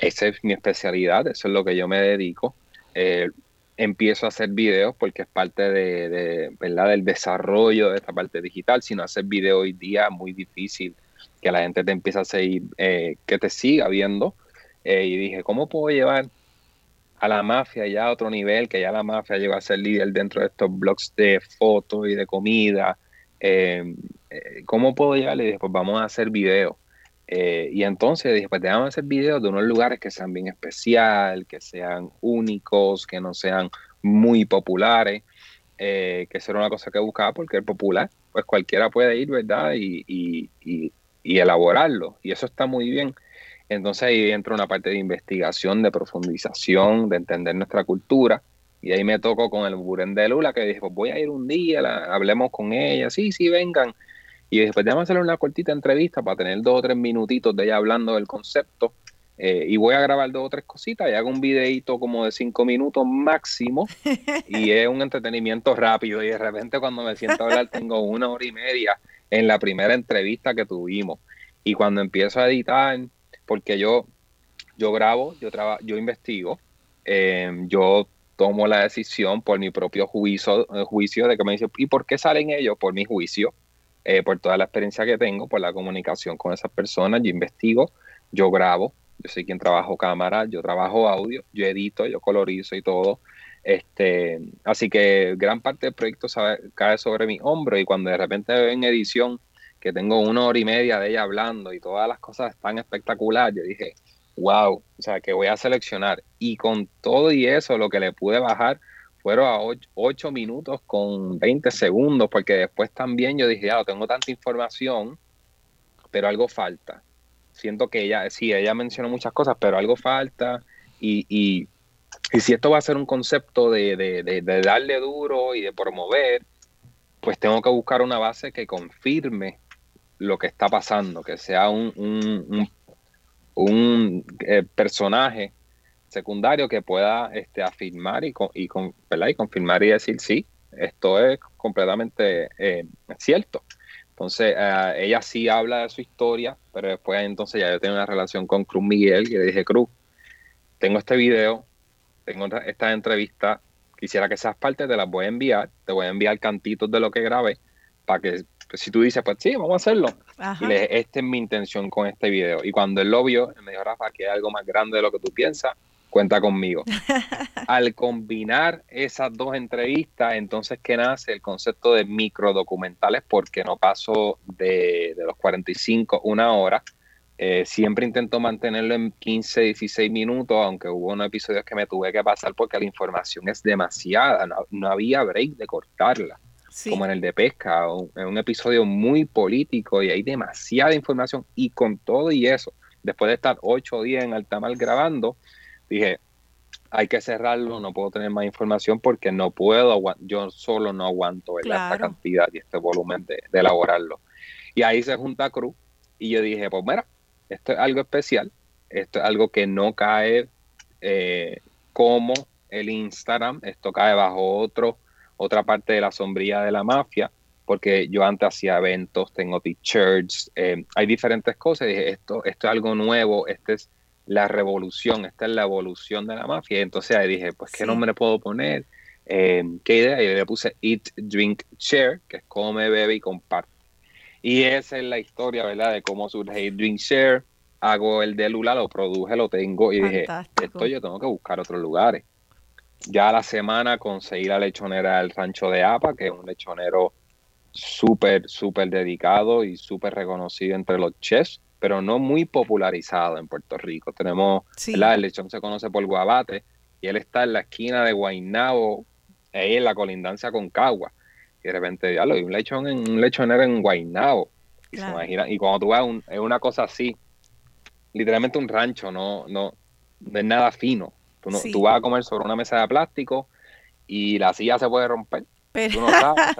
esa es mi especialidad, eso es lo que yo me dedico. Eh, empiezo a hacer videos porque es parte de, ¿verdad? del desarrollo de esta parte digital, sino hacer video hoy día muy difícil que la gente te empieza a seguir, eh, que te siga viendo. Eh, y dije, ¿cómo puedo llevar a la mafia ya a otro nivel? Que ya la mafia llegó a ser líder dentro de estos blogs de fotos y de comida. Eh, ¿Cómo puedo llevarle? Y dije, pues vamos a hacer videos. y entonces dije, pues a hacer videos de unos lugares que sean bien especial, que sean únicos, que no sean muy populares, que eso era una cosa que buscaba porque el popular, pues cualquiera puede ir, ¿verdad? y elaborarlo. Y eso está muy bien. Entonces ahí entra una parte de investigación, de profundización, de entender nuestra cultura. Y ahí me tocó con el Buren de Lula, que dije, pues voy a ir un día, hablemos con ella, sí, sí, vengan. Y después déjame hacerle una cortita entrevista para tener dos o tres minutitos de ella hablando del concepto. Eh, y voy a grabar dos o tres cositas y hago un videito como de cinco minutos máximo y es un entretenimiento rápido y de repente cuando me siento a hablar tengo una hora y media en la primera entrevista que tuvimos. Y cuando empiezo a editar, porque yo, yo grabo, yo, trabajo yo investigo, em, yo tomo la decisión por mi propio juicio, eh, juicio de que me dice, ¿y por qué salen ellos? Por mi juicio, eh, por toda la experiencia que tengo, por la comunicación con esas personas, yo investigo, yo grabo, yo soy quien trabajo cámara, yo trabajo audio, yo edito, yo colorizo y todo. Este, así que gran parte del proyecto cae sobre mi hombro y cuando de repente veo en edición que tengo una hora y media de ella hablando y todas las cosas están espectaculares, yo dije, wow, o sea, que voy a seleccionar. Y con todo y eso, lo que le pude bajar fueron a 8, minutos con 20 segundos, porque después también yo dije, ya, tengo tanta información, pero algo falta. Siento que ella, sí, ella mencionó muchas cosas, pero algo falta y y si esto va a ser un concepto de, darle duro y de promover, pues tengo que buscar una base que confirme lo que está pasando, que sea un, un, eh, personaje secundario que pueda este, afirmar y, y, y confirmar y decir, sí, esto es completamente eh, cierto. Entonces, eh, ella sí habla de su historia, pero después entonces ya yo tengo una relación con Cruz Miguel y le dije, Cruz, tengo este video, tengo esta entrevista, quisiera que seas parte, te las voy a enviar, te voy a enviar cantitos de lo que grabé, para que pues, si tú dices, pues sí, vamos a hacerlo. Y le dije, esta es mi intención con este video. Y cuando él lo vio, me dijo, Rafa, que hay algo más grande de lo que tú piensas, cuenta conmigo. Al combinar esas dos entrevistas, entonces que nace el concepto de microdocumentales, porque no paso de, de los 45 una hora, eh, siempre intento mantenerlo en 15, 16 minutos, aunque hubo unos episodios que me tuve que pasar porque la información es demasiada, no, había break de cortarla, como en el de pesca, es un episodio muy político y hay demasiada información y con todo y eso, después de estar 8 días en Altamar grabando, dije, hay que cerrarlo, no puedo tener más información porque no puedo, yo solo no aguanto esta cantidad y este volumen de, de elaborarlo. Y ahí se junta Cruz y yo dije, pues mira, esto es algo especial, esto es algo que no cae eh, como el Instagram, esto cae bajo otro, otra parte de la sombría de la mafia, porque yo antes hacía eventos, tengo t-shirts, eh, hay diferentes cosas, dije, esto, esto es algo nuevo, esta es la revolución, esta es la evolución de la mafia, entonces ahí dije, pues, ¿qué nombre puedo poner? Eh, ¿Qué idea? Y le puse Eat, Drink, Share, que es come, bebe y comparte. Y esa es la historia, ¿verdad? De cómo surge Dream Share. Hago el de Lula, lo produje, lo tengo y dije, esto yo tengo que buscar otros lugares. Ya a la semana conseguí la lechonera del rancho de APA, que es un lechonero súper, súper dedicado y súper reconocido entre los chefs, pero no muy popularizado en Puerto Rico. Tenemos, ¿verdad? el lechón se conoce por Guabate y él está en la esquina de Guaynabo, ahí en la colindancia con Cagua. Y de repente, ya lo vi un lechón en un lechonero en Guaynabo. Y se y cuando tú vas un, es una cosa así, literalmente un rancho, no, no, no es nada fino. Tú, no, tú vas a comer sobre una mesa de plástico y la silla se puede romper. Tú no sabes,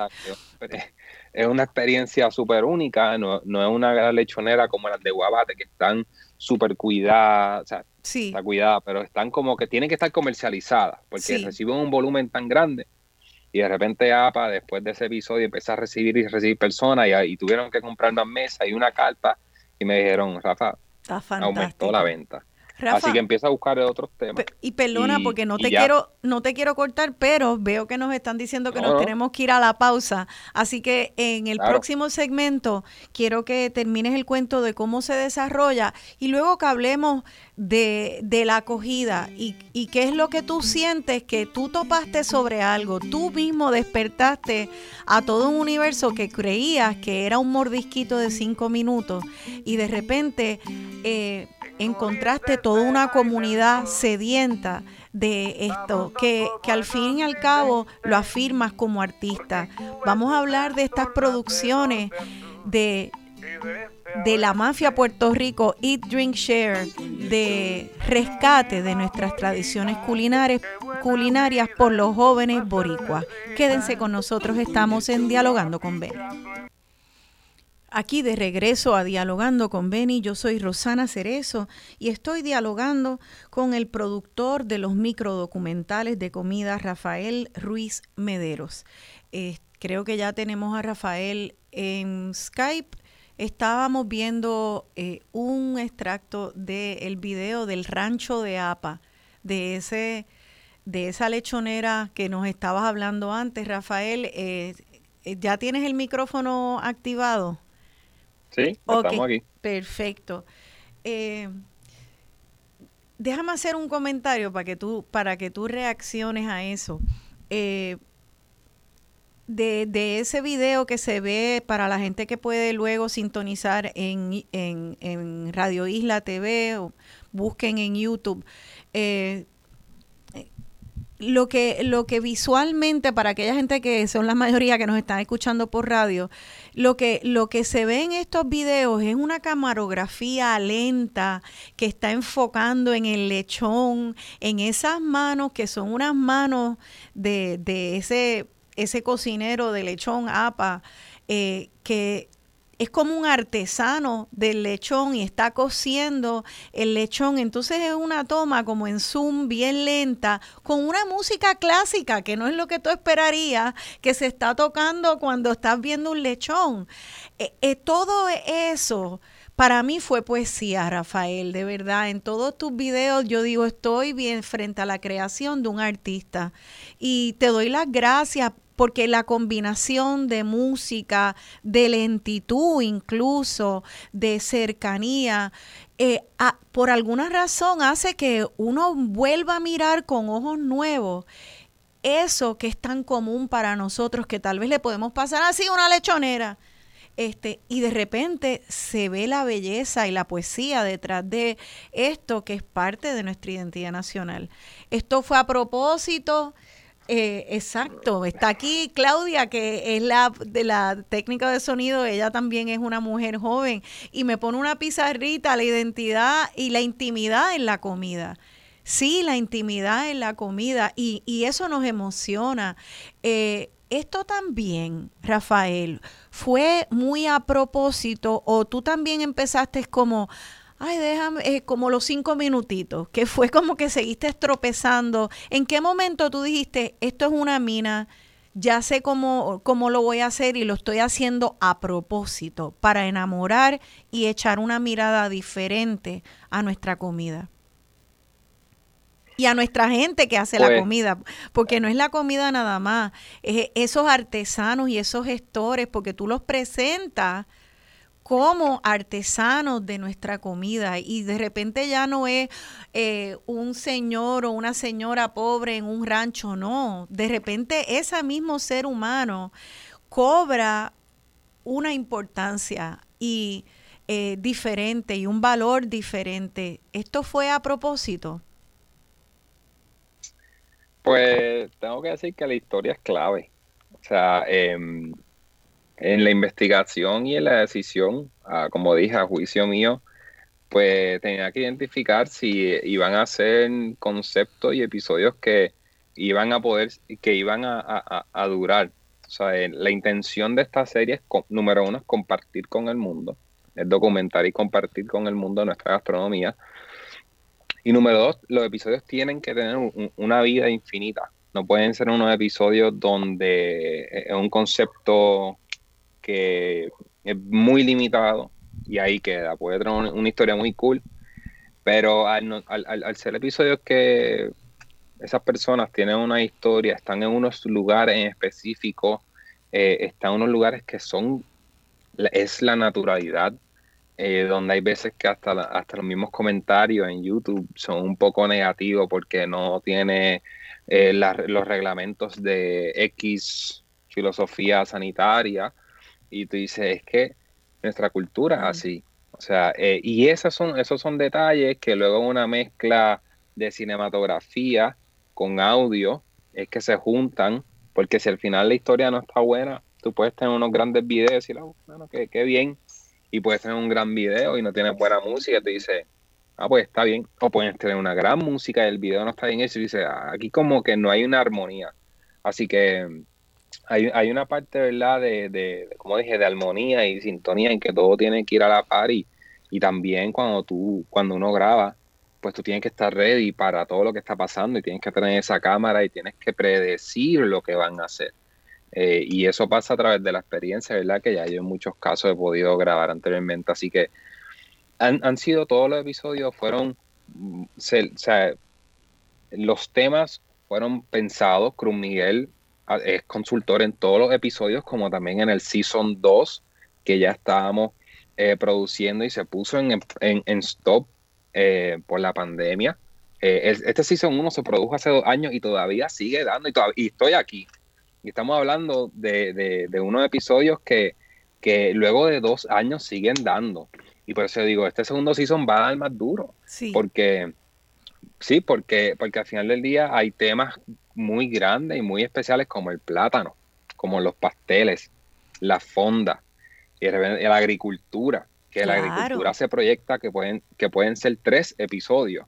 es una experiencia súper única, no, no, es una lechonera como las de Guabate, que están súper cuidadas, o sea, está cuidada, pero están como que tienen que estar comercializadas, porque reciben un volumen tan grande y de repente APA, después de ese episodio, empezó a recibir y recibir personas y, tuvieron que comprar una mesa y una carta y me dijeron, Rafa, aumentó la venta. Así que empieza a buscar otros temas. Y perdona porque no te quiero no te quiero cortar, pero veo que nos están diciendo que nos tenemos que ir a la pausa. Así que en el próximo segmento quiero que termines el cuento de cómo se desarrolla y luego que hablemos de, de la acogida y, y qué es lo que tú sientes que tú topaste sobre algo, tú mismo despertaste a todo un universo que creías que era un mordisquito de cinco minutos y de repente eh, encontraste toda una comunidad sedienta de esto, que, al fin y al cabo lo afirmas como artista. Vamos a hablar de estas producciones de, de la mafia Puerto Rico, Eat, Drink, Share, de rescate de nuestras tradiciones culinarias, culinarias por los jóvenes boricuas. Quédense con nosotros, estamos en Dialogando con Ben. Aquí de regreso a Dialogando con Beni, yo soy Rosana Cerezo y estoy dialogando con el productor de los microdocumentales de comida, Rafael Ruiz Mederos. Eh, creo que ya tenemos a Rafael en Skype. Estábamos viendo eh, un extracto del video del rancho de APA, de ese de esa lechonera que nos estabas hablando antes, Rafael. Eh, ¿Ya tienes el micrófono activado? Sí, estamos aquí. Perfecto. Eh, déjame hacer un comentario para que tú, para que tú reacciones a eso. Eh, de, ese video que se ve para la gente que puede luego sintonizar en, en, Radio Isla TV o busquen en YouTube. Eh, lo que, lo que visualmente, para aquella gente que son la mayoría que nos están escuchando por radio, lo que, lo que se ve en estos videos es una camarografía lenta que está enfocando en el lechón, en esas manos que son unas manos de, de ese, ese cocinero de lechón APA, eh, que es como un artesano del lechón y está cociendo el lechón. Entonces es una toma como en zoom bien lenta con una música clásica que no es lo que tú esperarías que se está tocando cuando estás viendo un lechón. Eh, eh, todo eso para mí fue poesía, Rafael, de verdad. En todos tus videos yo digo, estoy bien frente a la creación de un artista. Y te doy las gracias porque la combinación de música, de lentitud incluso, de cercanía, eh, por alguna razón hace que uno vuelva a mirar con ojos nuevos eso que es tan común para nosotros, que tal vez le podemos pasar así una lechonera Este, y de repente se ve la belleza y la poesía detrás de esto que es parte de nuestra identidad nacional. Esto fue a propósito, eh, exacto, está aquí Claudia, que es la de la técnica de sonido, ella también es una mujer joven, y me pone una pizarrita, la identidad y la intimidad en la comida. Sí, la intimidad en la comida, y, y eso nos emociona. Eh, esto también, Rafael, fue muy a propósito o tú también empezaste como, ay, déjame, eh, como los cinco minutitos, que fue como que seguiste tropezando. ¿En qué momento tú dijiste, esto es una mina, ya sé cómo, cómo lo voy a hacer y lo estoy haciendo a propósito para enamorar y echar una mirada diferente a nuestra comida? Y a nuestra gente que hace la pues comida, porque no es la comida nada más, es esos artesanos y esos gestores, porque tú los presentas como artesanos de nuestra comida y de repente ya no es eh, un señor o una señora pobre en un rancho, no, de repente ese mismo ser humano cobra una importancia y eh, diferente y un valor diferente. ¿Esto fue a propósito? Pues tengo que decir que la historia es clave. O sea, em, en la investigación y en la decisión, ah, como dije, a juicio mío, pues tenía que identificar si iban a ser conceptos y episodios que iban a poder, que iban a, durar. O sea, la intención de esta serie es, número uno, es compartir con el mundo, es documentar y compartir con el mundo nuestra gastronomía. Y número dos, los episodios tienen que tener una vida infinita. No pueden ser unos episodios donde es un concepto que es muy limitado y ahí queda. Puede tener una, historia muy cool, pero al, ser episodios que esas personas tienen una historia, están en unos lugares en específico, eh, están en unos lugares que son, es la naturalidad eh, donde hay veces que hasta, hasta los mismos comentarios en YouTube son un poco negativos porque no tiene eh, los reglamentos de X filosofía sanitaria. Y tú dices, es que nuestra cultura es así. O sea, eh, y esos son, esos son detalles que luego una mezcla de cinematografía con audio es que se juntan, porque si al final la historia no está buena, tú puedes tener unos grandes videos y decir, oh, bueno, qué, qué bien, y puedes tener un gran video y no tienes buena música, te dice, ah, pues está bien. O puedes tener una gran música y el video no está bien hecho y dice, ah, aquí como que no hay una armonía. Así que mm, hay, hay una parte, ¿verdad? De, de, como dije, de armonía y sintonía en que todo tiene que ir a la par y, y también cuando tú, cuando uno graba, pues tú tienes que estar ready para todo lo que está pasando y tienes que tener esa cámara y tienes que predecir lo que van a hacer. Eh, y eso pasa a través de la experiencia, ¿verdad? Que ya yo en muchos casos he podido grabar anteriormente. Así que han, sido todos los episodios, fueron, o sea, los temas fueron pensados. Cruz Miguel es consultor en todos los episodios, como también en el Season 2, que ya estábamos eh, produciendo y se puso en, en, stop eh, por la pandemia. este Season 1 se produjo hace dos años y todavía sigue dando y, todavía, y estoy aquí. Y estamos hablando de, unos episodios que, luego de dos años siguen dando. Y por eso digo, este segundo season va a dar más duro. Sí. Porque, sí, porque, porque al final del día hay temas muy grandes y muy especiales como el plátano, como los pasteles, la fonda y la agricultura. Que la agricultura se proyecta que pueden, que pueden ser tres episodios.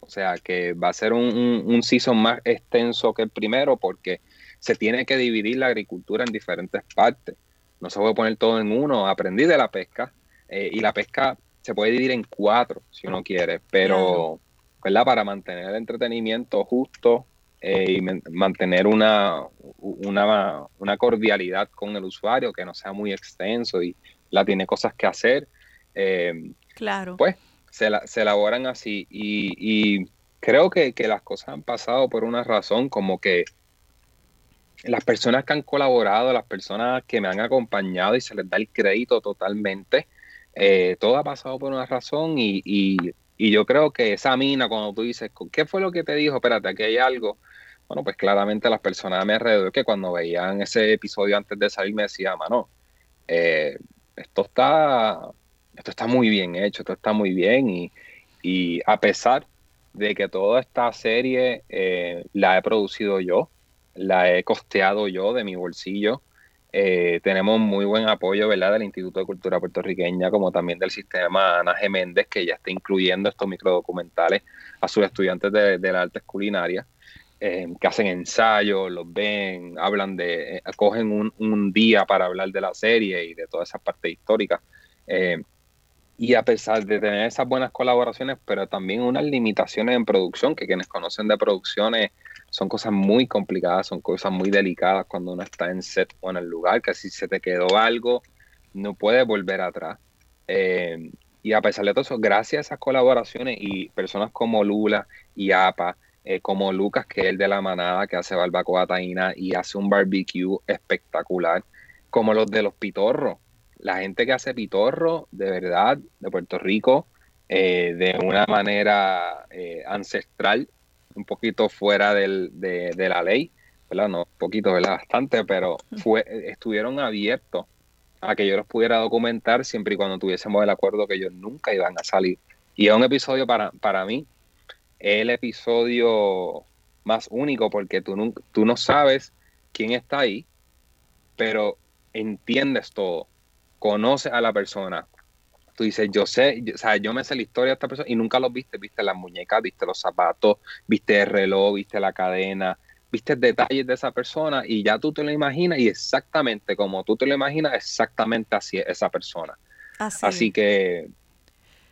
O sea que va a ser un, un, un season más extenso que el primero porque se tiene que dividir la agricultura en diferentes partes. No se puede poner todo en uno. Aprendí de la pesca eh, y la pesca se puede dividir en cuatro si uno quiere, pero ¿verdad? para mantener el entretenimiento justo eh, y mantener una, una, cordialidad con el usuario que no sea muy extenso y la tiene cosas que hacer. Eh, claro. Pues se, se elaboran así y, y creo que, que, las cosas han pasado por una razón como que las personas que han colaborado, las personas que me han acompañado y se les da el crédito totalmente, eh, todo ha pasado por una razón y, y, yo creo que esa mina, cuando tú dices, ¿qué fue lo que te dijo? Espérate, aquí hay algo. Bueno, pues claramente las personas a mi alrededor que cuando veían ese episodio antes de salir me decían, mano, eh, esto está, esto está muy bien hecho, esto está muy bien y, y a pesar de que toda esta serie eh, la he producido yo, la he costeado yo de mi bolsillo, eh, tenemos muy buen apoyo ¿verdad? del Instituto de Cultura Puertorriqueña, como también del sistema Ana G. Méndez, que ya está incluyendo estos microdocumentales a sus estudiantes de, las artes culinarias, eh, que hacen ensayos, los ven, hablan de, eh, cogen un, un, día para hablar de la serie y de toda esa parte histórica. y a pesar de tener esas buenas colaboraciones, pero también unas limitaciones en producción, que quienes conocen de producciones son cosas muy complicadas, son cosas muy delicadas cuando uno está en set o en el lugar, que si se te quedó algo, no puedes volver atrás. Eh, y a pesar de todo eso, gracias a esas colaboraciones y personas como Lula y APA, eh, como Lucas, que es el de la manada, que hace barbacoa taína y hace un barbecue espectacular, como los de los pitorros. La gente que hace pitorro, de verdad, de Puerto Rico, eh, de una manera ancestral, un poquito fuera del, de, la ley, ¿verdad? No, poquito, ¿verdad? Bastante, pero fue, estuvieron abiertos a que yo los pudiera documentar siempre y cuando tuviésemos el acuerdo que ellos nunca iban a salir. Y es un episodio para, para mí, el episodio más único porque tú no, tú no sabes quién está ahí, pero entiendes todo, conoces a la persona, tú dices, yo sé, o sea, yo me sé la historia de esta persona y nunca los viste, viste las muñecas, viste los zapatos, viste el reloj, viste la cadena, viste detalles de esa persona y ya tú te lo imaginas y exactamente como tú te lo imaginas, exactamente así es esa persona. Así, que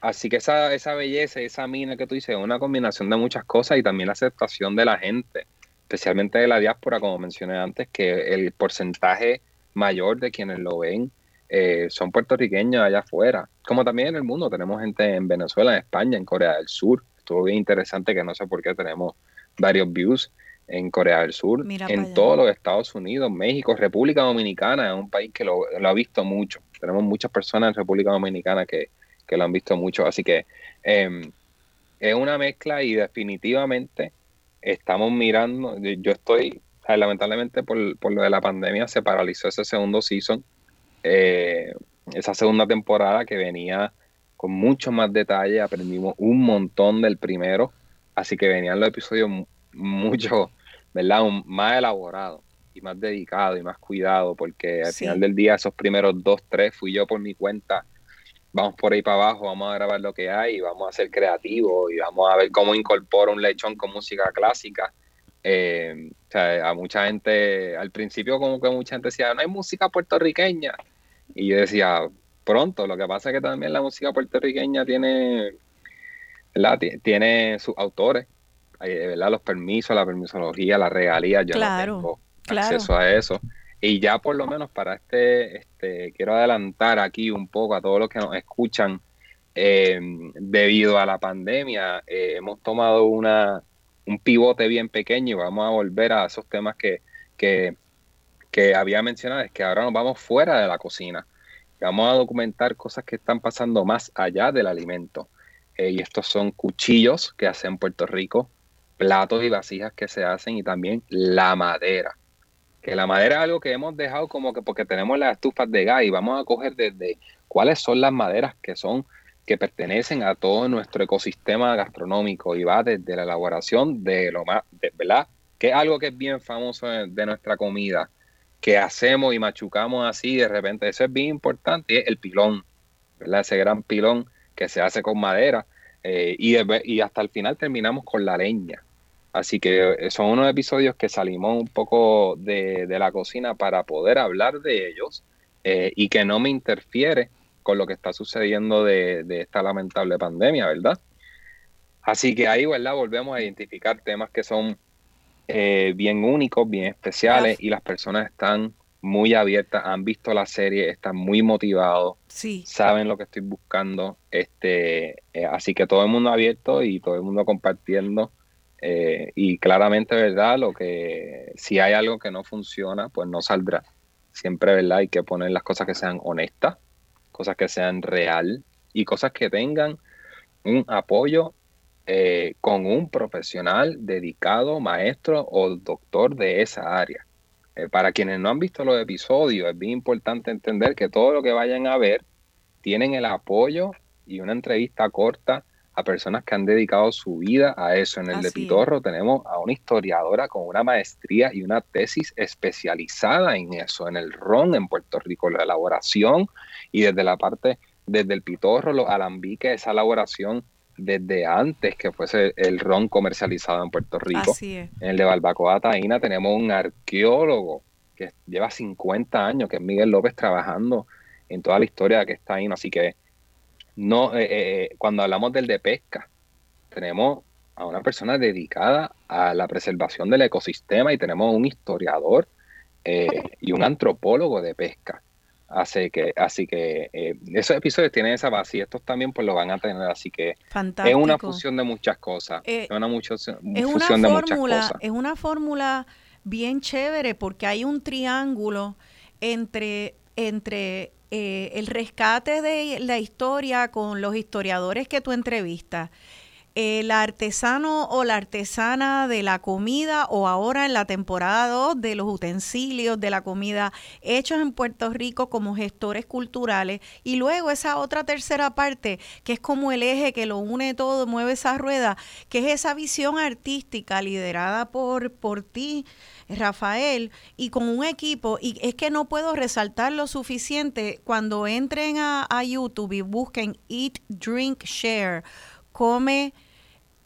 así que esa, esa belleza, esa mina que tú dices, es una combinación de muchas cosas y también la aceptación de la gente, especialmente de la diáspora, como mencioné antes, que el porcentaje mayor de quienes lo ven eh, son puertorriqueños allá afuera, como también en el mundo. Tenemos gente en Venezuela, en España, en Corea del Sur. Estuvo bien interesante que no sé por qué tenemos varios views en Corea del Sur, en todos los Estados Unidos, México, República Dominicana, es un país que lo, ha visto mucho. Tenemos muchas personas en República Dominicana que, lo han visto mucho. Así que em, es una mezcla y definitivamente estamos mirando, yo estoy, lamentablemente por, por lo de la pandemia se paralizó ese segundo season eh, esa segunda temporada que venía con mucho más detalle, aprendimos un montón del primero, así que venían los episodios mucho, ¿verdad? más elaborados y más dedicados y más cuidados, porque al final del día esos primeros dos, tres fui yo por mi cuenta, vamos por ahí para abajo, vamos a grabar lo que hay, vamos a ser creativos y vamos a ver cómo incorporo un lechón con música clásica. Eh, o sea, a mucha gente, al principio como que mucha gente decía, no hay música puertorriqueña. Y yo decía, pronto, lo que pasa es que también la música puertorriqueña tiene, ¿verdad? Tiene sus autores, ¿verdad? Los permisos, la permisología, la regalía, yo no tengo acceso a eso. Y ya por lo menos para este, este, quiero adelantar aquí un poco a todos los que nos escuchan, eh, debido a la pandemia, eh, hemos tomado una, un pivote bien pequeño y vamos a volver a esos temas que, que, que había mencionado, es que ahora nos vamos fuera de la cocina. Vamos a documentar cosas que están pasando más allá del alimento. Eh, y estos son cuchillos que hacen en Puerto Rico, platos y vasijas que se hacen y también la madera. Que la madera es algo que hemos dejado como que porque tenemos las estufas de gas y vamos a coger desde cuáles son las maderas que son que pertenecen a todo nuestro ecosistema gastronómico y va desde la elaboración de lo más, ¿verdad? Que es algo que es bien famoso de, nuestra comida, que hacemos y machucamos así de repente. Eso es bien importante, es el pilón, ¿verdad? Ese gran pilón que se hace con madera eh, y, y hasta el final terminamos con la leña. Así que eh, son unos episodios que salimos un poco de, la cocina para poder hablar de ellos eh, y que no me interfiere con lo que está sucediendo de, esta lamentable pandemia, ¿verdad? Así que ahí, ¿verdad? Volvemos a identificar temas que son eh, bien únicos, bien especiales y las personas están muy abiertas, han visto la serie, están muy motivados, sí. saben lo que estoy buscando, este, eh, así que todo el mundo abierto y todo el mundo compartiendo eh, y claramente, ¿verdad? Lo que si hay algo que no funciona, pues no saldrá. Siempre, ¿verdad? Hay que poner las cosas que sean honestas, cosas que sean real y cosas que tengan un apoyo eh, con un profesional dedicado, maestro o doctor de esa área. eh, para quienes no han visto los episodios, es bien importante entender que todo lo que vayan a ver tienen el apoyo y una entrevista corta a personas que han dedicado su vida a eso. En el de Pitorro tenemos a una historiadora con una maestría y una tesis especializada en eso, en el ron en Puerto Rico, la elaboración y desde la parte, desde el Pitorro, los alambiques, esa elaboración desde antes que fuese el ron comercializado en Puerto Rico. En el de Balbacoa Taína tenemos un arqueólogo que lleva 50 años, que es Miguel López, trabajando en toda la historia que está ahí. Así que no, eh, eh, eh, cuando hablamos del de pesca, tenemos a una persona dedicada a la preservación del ecosistema y tenemos un historiador y un antropólogo de pesca. Así que, así que eh, esos episodios tienen esa base y estos también pues lo van a tener. Así que es una fusión de muchas cosas. Eh, es una, fusión de muchas cosas. Es una fórmula bien chévere porque hay un triángulo entre, entre eh, el rescate de la historia con los historiadores que tú entrevistas el artesano o la artesana de la comida o ahora en la temporada 2 de los utensilios de la comida hechos en Puerto Rico como gestores culturales y luego esa otra tercera parte que es como el eje que lo une todo, mueve esa rueda, que es esa visión artística liderada por, por ti. Rafael, y con un equipo, y es que no puedo resaltar lo suficiente cuando entren a, a YouTube y busquen Eat, Drink, Share come,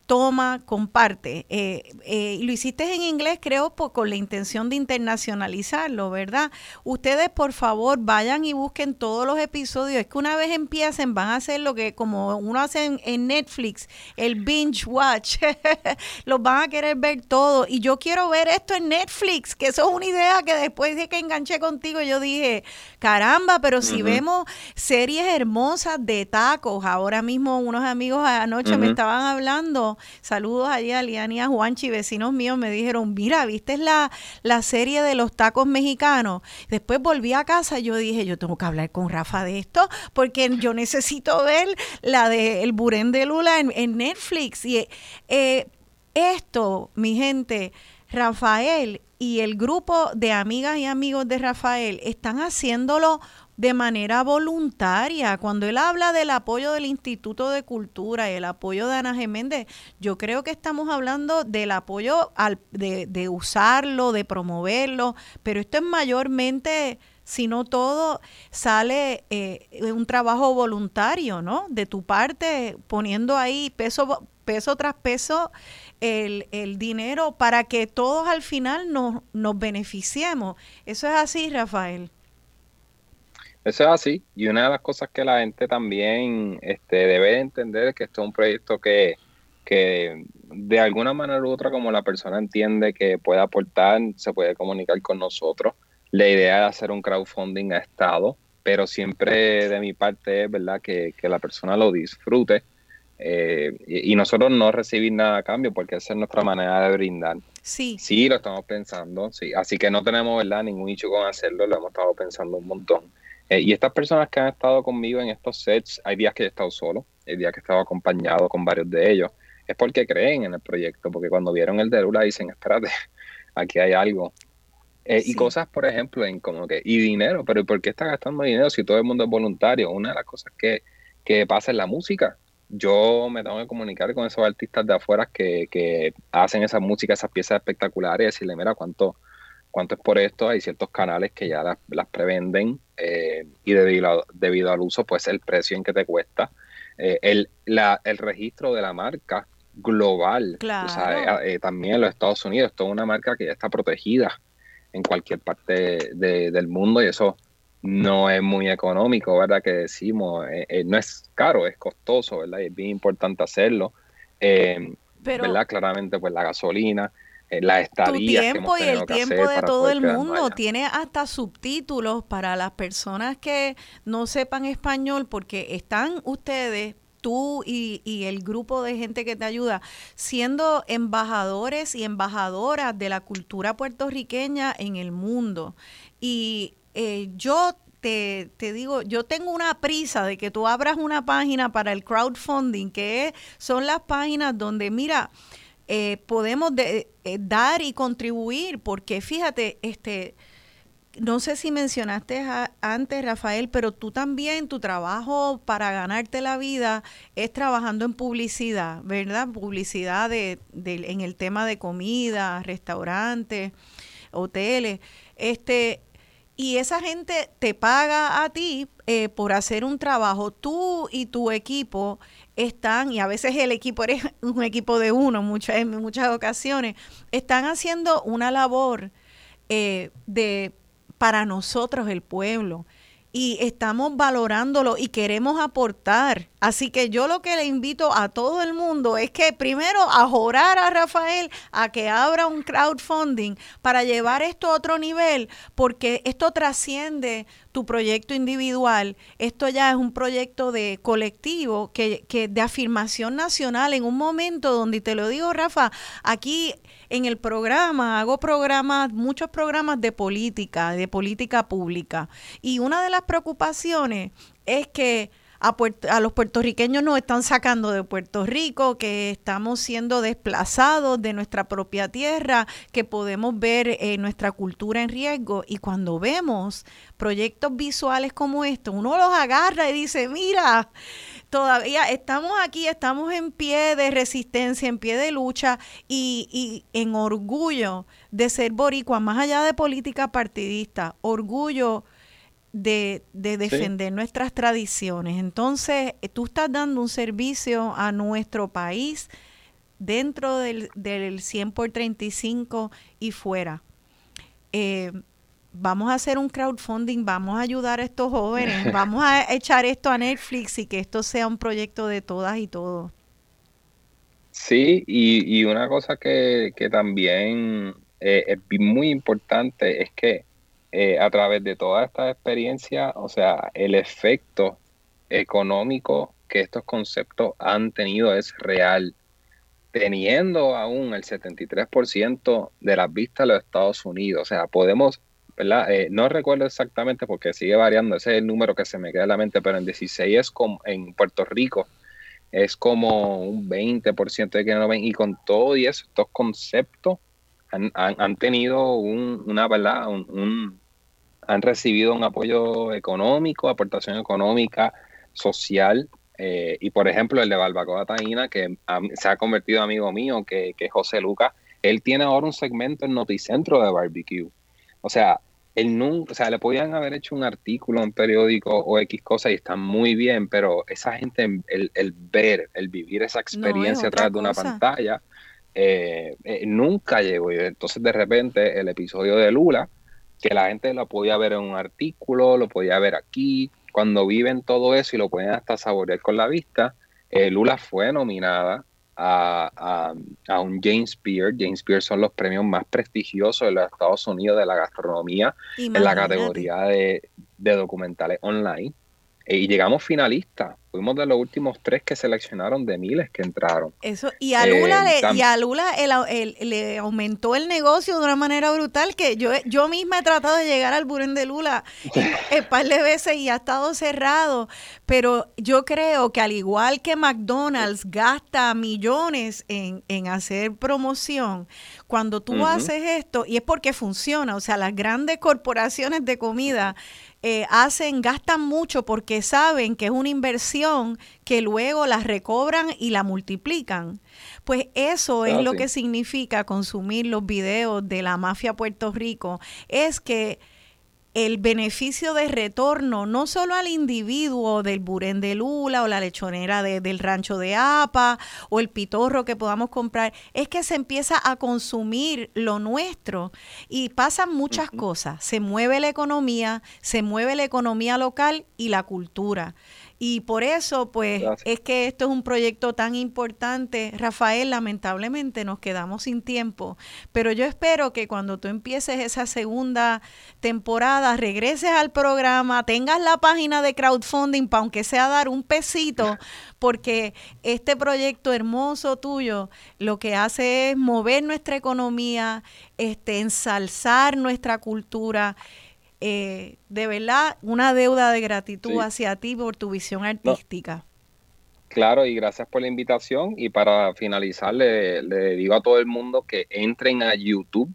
toma, comparte. Eh, eh, lo hiciste en inglés, creo, con la intención de internacionalizarlo, ¿verdad? Ustedes, por favor, vayan y busquen todos los episodios. Es que una vez empiecen, van a hacer lo que como uno hace en, Netflix, el binge watch. Los van a querer ver todo. Y yo quiero ver esto en Netflix, que eso es una idea que después de que enganché contigo, yo dije, caramba, pero si vemos series hermosas de tacos, ahora mismo unos amigos anoche me estaban hablando saludos allá a Liani y a Juanchi, vecinos míos, me dijeron, mira, ¿viste la, la serie de los tacos mexicanos? Después volví a casa yo dije, yo tengo que hablar con Rafa de esto, porque yo necesito ver la de El Burén de Lula en, Netflix. Y eh, esto, mi gente, Rafael y el grupo de amigas y amigos de Rafael están haciéndolo de manera voluntaria. Cuando él habla del apoyo del Instituto de Cultura y el apoyo de Ana Geméndez, yo creo que estamos hablando del apoyo al, de, de usarlo, de promoverlo, pero esto es mayormente si no todo sale eh, un trabajo voluntario, ¿no? De tu parte, poniendo ahí peso, peso tras peso el, el dinero para que todos al final nos, nos beneficiemos. Eso es así, Rafael. Eso es así. Y una de las cosas que la gente también este, debe entender es que esto es un proyecto que, que de alguna manera u otra, como la persona entiende que puede aportar, se puede comunicar con nosotros. La idea es hacer un crowdfunding a Estado, pero siempre de mi parte es verdad que, la persona lo disfrute eh, y, nosotros no recibir nada a cambio porque esa es nuestra manera de brindar. Sí. Sí, lo estamos pensando, sí. Así que no tenemos verdad ningún hecho con hacerlo, lo hemos estado pensando un montón. Eh, y estas personas que han estado conmigo en estos sets, hay días que he estado solo, hay días que he estado acompañado con varios de ellos, es porque creen en el proyecto, porque cuando vieron el de Lula dicen, espérate, aquí hay algo. Eh, y cosas, por ejemplo, en como que, y dinero, pero ¿por qué está gastando dinero si todo el mundo es voluntario? Una de las cosas que, que pasa en la música, yo me tengo que comunicar con esos artistas de afuera que, que hacen esa música, esas piezas espectaculares y decirle, mira, ¿cuánto, cuánto es por esto? Hay ciertos canales que ya las, las prevenden eh, y debido, debido al uso, pues el precio en que te cuesta. Eh, el, la, el registro de la marca global, eh, también en los Estados Unidos, es toda una marca que ya está protegida en cualquier parte del mundo y eso no es muy económico, ¿verdad? Que decimos, no es caro, es costoso, ¿verdad? Y es bien importante hacerlo. ¿verdad? Claramente, pues la gasolina, la estadía. Tu tiempo y el tiempo de todo el mundo. Tiene hasta subtítulos para las personas que no sepan español, porque están ustedes tú y, y, el grupo de gente que te ayuda, siendo embajadores y embajadoras de la cultura puertorriqueña en el mundo. Y eh, yo te, te, digo, yo tengo una prisa de que tú abras una página para el crowdfunding, que son las páginas donde, mira, eh, podemos eh, dar y contribuir, porque fíjate, este, no sé si mencionaste antes, Rafael, pero tú también, tu trabajo para ganarte la vida es trabajando en publicidad, ¿verdad? Publicidad de, en el tema de comida, restaurantes, hoteles. Este, y esa gente te paga a ti eh, por hacer un trabajo. Tú y tu equipo están, y a veces el equipo eres un equipo de uno muchas, en muchas ocasiones, están haciendo una labor eh, de para nosotros el pueblo y estamos valorándolo y queremos aportar. Así que yo lo que le invito a todo el mundo es que primero a orar a Rafael a que abra un crowdfunding para llevar esto a otro nivel, porque esto trasciende tu proyecto individual, esto ya es un proyecto de colectivo, que, que de afirmación nacional en un momento donde, te lo digo Rafa, aquí en el programa, hago programas, muchos programas de política, de política pública. Y una de las preocupaciones es que a, los puertorriqueños nos están sacando de Puerto Rico, que estamos siendo desplazados de nuestra propia tierra, que podemos ver eh, nuestra cultura en riesgo. Y cuando vemos proyectos visuales como estos, uno los agarra y dice, mira, todavía estamos aquí, estamos en pie de resistencia, en pie de lucha y, y en orgullo de ser boricua, más allá de política partidista, orgullo de, de defender nuestras tradiciones. Entonces, eh, tú estás dando un servicio a nuestro país dentro del, del 100 por 35 y fuera. Eh, vamos a hacer un crowdfunding, vamos a ayudar a estos jóvenes, vamos a echar esto a Netflix y que esto sea un proyecto de todas y todos. Sí, y, una cosa que, también eh, es muy importante es que eh, a través de toda esta experiencia, o sea, el efecto económico que estos conceptos han tenido es real, teniendo aún el 73% de las vistas de los Estados Unidos. O sea, podemos eh, no recuerdo exactamente porque sigue variando, ese es el número que se me queda en la mente, pero en 16 es como en Puerto Rico es como un 20% de que no ven y con todo y eso, estos conceptos han, tenido una, ¿verdad? Han recibido un apoyo económico, aportación económica, social, eh, y por ejemplo el de Barbacoa Taína, que se ha convertido amigo mío, que, que José Lucas, él tiene ahora un segmento en Noticentro de barbecue. O sea, él nunca, o sea, le podían haber hecho un artículo en periódico o X cosa y está muy bien, pero esa gente, el, el ver, el vivir esa experiencia a través de una pantalla, eh, eh, nunca llegó. Y entonces de repente el episodio de Lula, que la gente lo podía ver en un artículo, lo podía ver aquí, cuando viven todo eso y lo pueden hasta saborear con la vista, eh, Lula fue nominada a, un James Beard. James Beard son los premios más prestigiosos de los Estados Unidos de la gastronomía en la categoría de, de documentales online. Y llegamos finalistas fuimos de los últimos tres que seleccionaron de miles que entraron. Eso, y a Lula, le, y a Lula le aumentó el negocio de una manera brutal que yo, yo misma he tratado de llegar al Buren de Lula un par de veces y ha estado cerrado, pero yo creo que al igual que McDonald's gasta millones en, en hacer promoción, cuando tú haces esto, y es porque funciona, o sea, las grandes corporaciones de comida eh, hacen, gastan mucho porque saben que es una inversión que luego la recobran y la multiplican. Pues eso es ah, lo que significa consumir los videos de la mafia Puerto Rico, es que el beneficio de retorno no solo al individuo del burén de Lula o la lechonera del rancho de Apa o el pitorro que podamos comprar, es que se empieza a consumir lo nuestro y pasan muchas cosas. Se mueve la economía, se mueve la economía local y la cultura. Y por eso, pues, es que esto es un proyecto tan importante. Rafael, lamentablemente nos quedamos sin tiempo, pero yo espero que cuando tú empieces esa segunda temporada, regreses al programa, tengas la página de crowdfunding, para aunque sea dar un pesito, porque este proyecto hermoso tuyo lo que hace es mover nuestra economía, este, ensalzar nuestra cultura eh, de verdad una deuda de gratitud hacia ti por tu visión artística. Claro, y gracias por la invitación. Y para finalizar, le, le digo a todo el mundo que entren a YouTube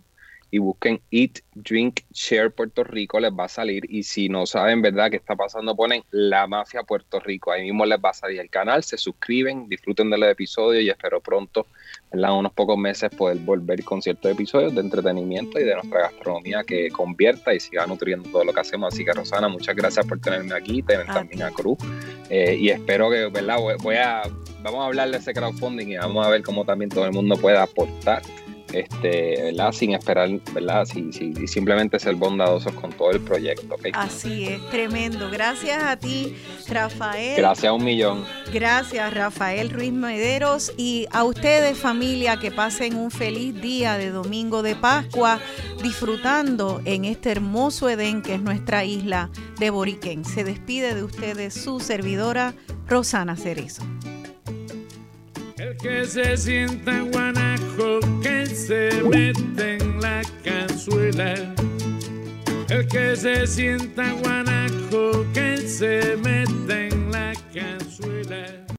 y busquen Eat, Drink, Share Puerto Rico, les va a salir. Y si no saben, ¿verdad?, qué está pasando, ponen La Mafia Puerto Rico. Ahí mismo les va a salir el canal, se suscriben, disfruten del episodio y espero pronto, en unos pocos meses, poder volver con ciertos episodios de entretenimiento y de nuestra gastronomía que convierta y siga nutriendo todo lo que hacemos. Así que, Rosana, muchas gracias por tenerme aquí, tener también a Cruz. Eh, y espero que, ¿verdad?, voy a. Vamos a hablar de ese crowdfunding y vamos a ver cómo también todo el mundo puede aportar este, ¿verdad? Sin esperar, ¿verdad? Si, simplemente ser bondadosos con todo el proyecto. Así es, tremendo. Gracias a ti, Rafael. Gracias a un millón. Gracias, Rafael Ruiz Mederos. Y a ustedes, familia, que pasen un feliz día de domingo de Pascua, disfrutando en este hermoso Edén que es nuestra isla de Boriquén. Se despide de ustedes su servidora, Rosana Cerezo. El que se sienta guanajo, que se mete en la cazuela. El que se sienta guanajo, que se mete en la cazuela.